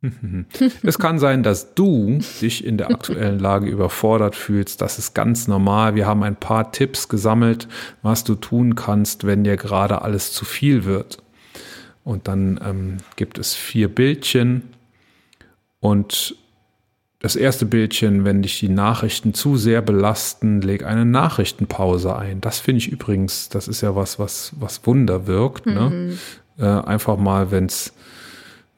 Es kann sein, dass du dich in der aktuellen Lage überfordert fühlst. Das ist ganz normal. Wir haben ein paar Tipps gesammelt, was du tun kannst, wenn dir gerade alles zu viel wird. Und dann ähm, gibt es vier Bildchen. Und das erste Bildchen, wenn dich die Nachrichten zu sehr belasten, leg eine Nachrichtenpause ein. Das finde ich übrigens, das ist ja was, was, was Wunder wirkt. Ne? Äh, einfach mal, wenn es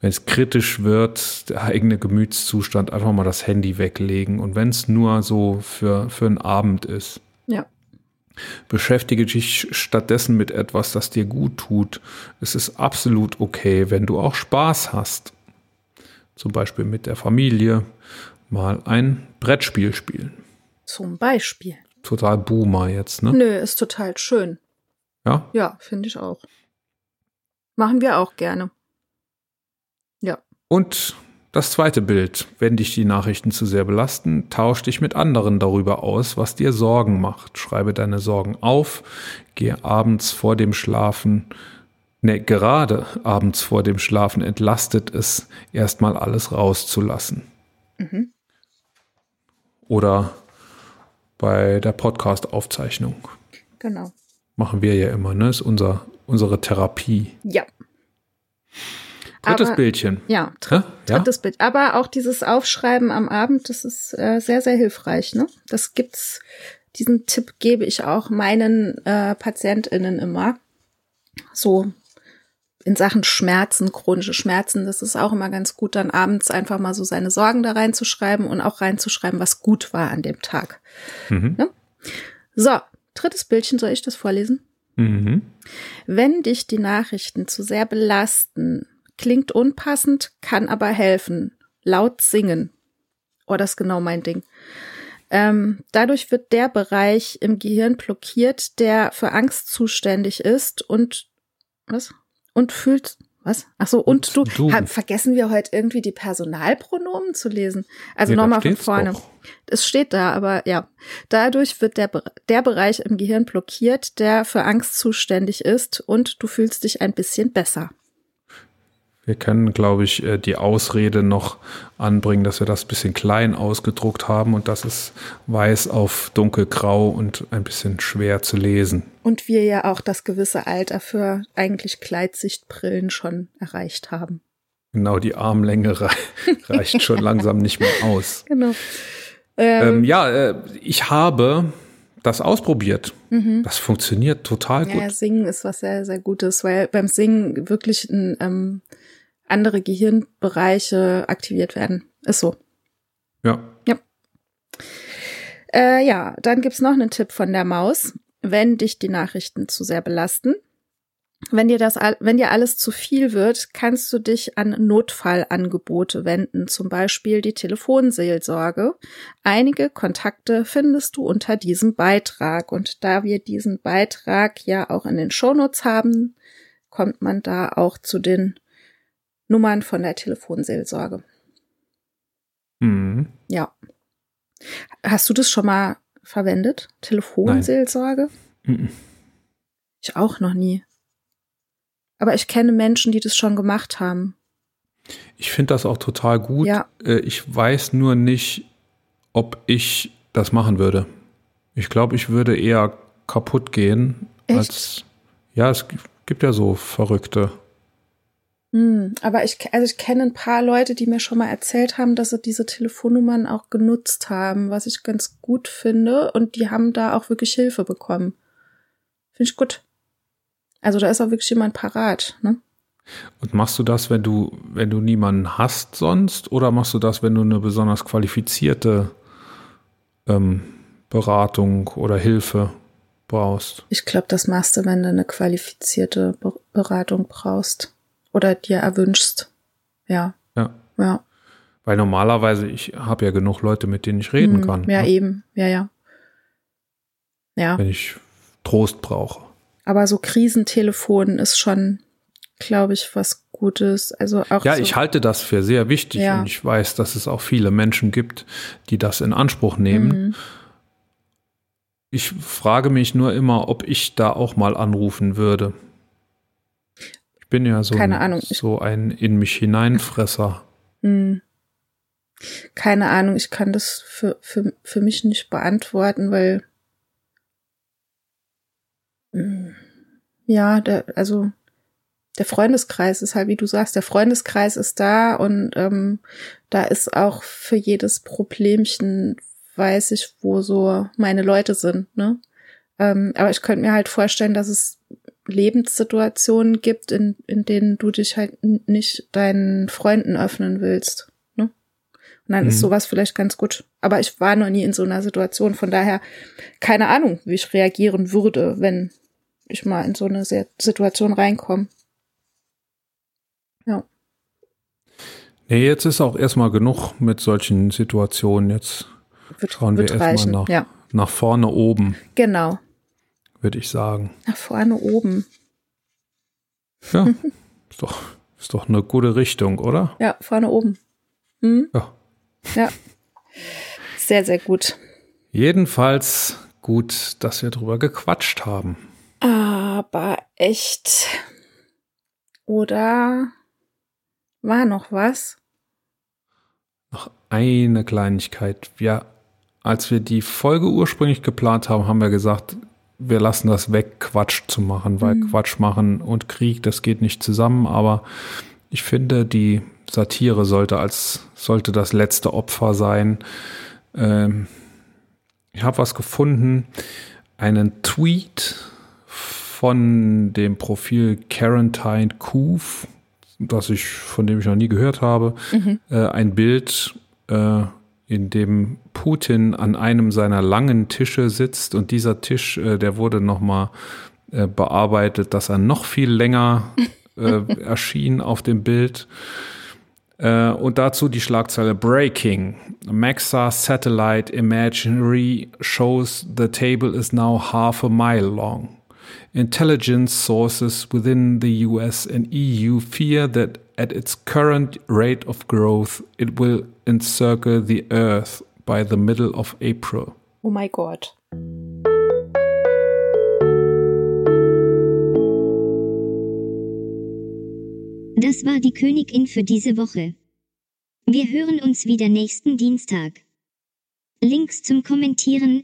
wenn es kritisch wird, der eigene Gemütszustand, einfach mal das Handy weglegen. Und wenn es nur so für, für einen Abend ist, Ja. beschäftige dich stattdessen mit etwas, das dir gut tut. Es ist absolut okay, wenn du auch Spaß hast. Zum Beispiel mit der Familie mal ein Brettspiel spielen. Zum Beispiel. Total Boomer jetzt, ne? Nö, ist total schön. Ja? Ja, finde ich auch. Machen wir auch gerne. Ja. Und das zweite Bild, wenn dich die Nachrichten zu sehr belasten, tausch dich mit anderen darüber aus, was dir Sorgen macht. Schreibe deine Sorgen auf, gehe abends vor dem Schlafen, ne, gerade abends vor dem Schlafen entlastet es, erstmal alles rauszulassen. Mhm. Oder bei der Podcast-Aufzeichnung. Genau. Machen wir ja immer, ne? Ist unser, unsere Therapie. Ja. Drittes Aber- Bildchen. Ja, Hä? Ja? drittes Bild. Aber auch dieses Aufschreiben am Abend, das ist äh, sehr, sehr hilfreich. Ne? Das gibt's, diesen Tipp gebe ich auch meinen äh, PatientInnen immer. So in Sachen Schmerzen, chronische Schmerzen, das ist auch immer ganz gut, dann abends einfach mal so seine Sorgen da reinzuschreiben und auch reinzuschreiben, was gut war an dem Tag. Mhm. So, drittes Bildchen, soll ich das vorlesen? Mhm. Wenn dich die Nachrichten zu sehr belasten, klingt unpassend, kann aber helfen. Laut singen. Oh, das ist genau mein Ding. Ähm, dadurch wird der Bereich im Gehirn blockiert, der für Angst zuständig ist und was? Und fühlt was? Ach so, und, Und du, du. Ha, vergessen wir heute irgendwie die Personalpronomen zu lesen. Also Nee, nochmal von vorne. doch. Es steht da, aber ja. Dadurch wird der, der Bereich im Gehirn blockiert, der für Angst zuständig ist und du fühlst dich ein bisschen besser. Wir können, glaube ich, äh, die Ausrede noch anbringen, dass wir das ein bisschen klein ausgedruckt haben und das ist weiß auf dunkelgrau und ein bisschen schwer zu lesen. Und wir ja auch das gewisse Alter für eigentlich Gleitsichtbrillen schon erreicht haben. Genau, die Armlänge rei reicht schon langsam nicht mehr aus. Genau. Ähm, ja, äh, ich habe das ausprobiert. Das funktioniert total gut. Ja, Singen ist was sehr, sehr Gutes, weil beim Singen wirklich ein, ähm, andere Gehirnbereiche aktiviert werden. Ist so. Ja. Äh, ja, dann gibt's noch einen Tipp von der Maus. Wenn dich die Nachrichten zu sehr belasten, wenn dir das, wenn dir alles zu viel wird, kannst du dich an Notfallangebote wenden, zum Beispiel die Telefonseelsorge. Einige Kontakte findest du unter diesem Beitrag. Und da wir diesen Beitrag ja auch in den Shownotes haben, kommt man da auch zu den Nummern von der Telefonseelsorge. Mhm. Ja. Hast du das schon mal verwendet? Telefonseelsorge? Mhm. Ich auch noch nie. Aber ich kenne Menschen, die das schon gemacht haben. Ich finde das auch total gut. Ja. Äh, Ich weiß nur nicht, ob ich das machen würde. Ich glaube, ich würde eher kaputt gehen Echt? als ja, es gibt ja so Verrückte. Hm, aber ich, also ich kenne ein paar Leute, die mir schon mal erzählt haben, dass sie diese Telefonnummern auch genutzt haben, was ich ganz gut finde. Und die haben da auch wirklich Hilfe bekommen. Finde ich gut. Also da ist auch wirklich jemand parat, ne? Und machst du das, wenn du, wenn du niemanden hast sonst, oder machst du das, wenn du eine besonders qualifizierte ähm, Beratung oder Hilfe brauchst? Ich glaube, das machst du, wenn du eine qualifizierte Be Beratung brauchst. Oder dir erwünschst. Ja. Ja. Ja. Weil normalerweise, ich habe ja genug Leute, mit denen ich reden Hm, kann, Ja, ne? eben. Ja, ja. Ja. wenn ich Trost brauche. Aber so Krisentelefon ist schon, glaube ich, was Gutes. Also auch Ja, so, ich halte das für sehr wichtig Ja. und ich weiß, dass es auch viele Menschen gibt, die das in Anspruch nehmen. Mhm. Ich frage mich nur immer, ob ich da auch mal anrufen würde. Ich bin ja so, Keine ein, Ahnung, so ein in mich hineinfresser. Hm. Keine Ahnung, ich kann das für, für, für mich nicht beantworten, weil Hm. ja, der, also der Freundeskreis ist halt, wie du sagst, der Freundeskreis ist da und ähm, da ist auch für jedes Problemchen, weiß ich, wo so meine Leute sind, ne? Ähm, aber ich könnte mir halt vorstellen, dass es Lebenssituationen gibt, in, in denen du dich halt nicht deinen Freunden öffnen willst. Ne? Und dann ist Mhm. sowas vielleicht ganz gut. Aber ich war noch nie in so einer Situation, von daher keine Ahnung, wie ich reagieren würde, wenn ich mal in so eine Situation reinkomme. Ja. Nee, jetzt ist auch erstmal genug mit solchen Situationen. Jetzt Wird, Schauen wir erstmal nach. Ja, nach vorne oben, genau. Würde ich sagen. Nach vorne oben. Ja, ist doch, ist doch eine gute Richtung, oder? Ja, vorne oben. Hm? Ja. Ja. Sehr, sehr gut. Jedenfalls gut, dass wir drüber gequatscht haben. Aber echt. Oder war noch was? Noch eine Kleinigkeit. Ja, als wir die Folge ursprünglich geplant haben, haben wir gesagt, wir lassen das weg, Quatsch zu machen, weil Mhm. Quatsch machen und Krieg, das geht nicht zusammen. Aber ich finde, die Satire sollte als sollte das letzte Opfer sein. Ähm, ich habe was gefunden, einen Tweet von dem Profil Quarantine Coof, das ich von dem ich noch nie gehört habe äh, ein Bild, äh, in dem Putin an einem seiner langen Tische sitzt und dieser Tisch, äh, der wurde nochmal äh, bearbeitet, dass er noch viel länger äh, erschien auf dem Bild. Und dazu die Schlagzeile Breaking. Maxa Satellite Imagery shows the table is now half a mile long. Intelligence sources within the US and EU fear that at its current rate of growth, it will encircle the Earth by the middle of April. Oh mein Gott. Das war die Königin für diese Woche. Wir hören uns wieder nächsten Dienstag. Links zum Kommentieren,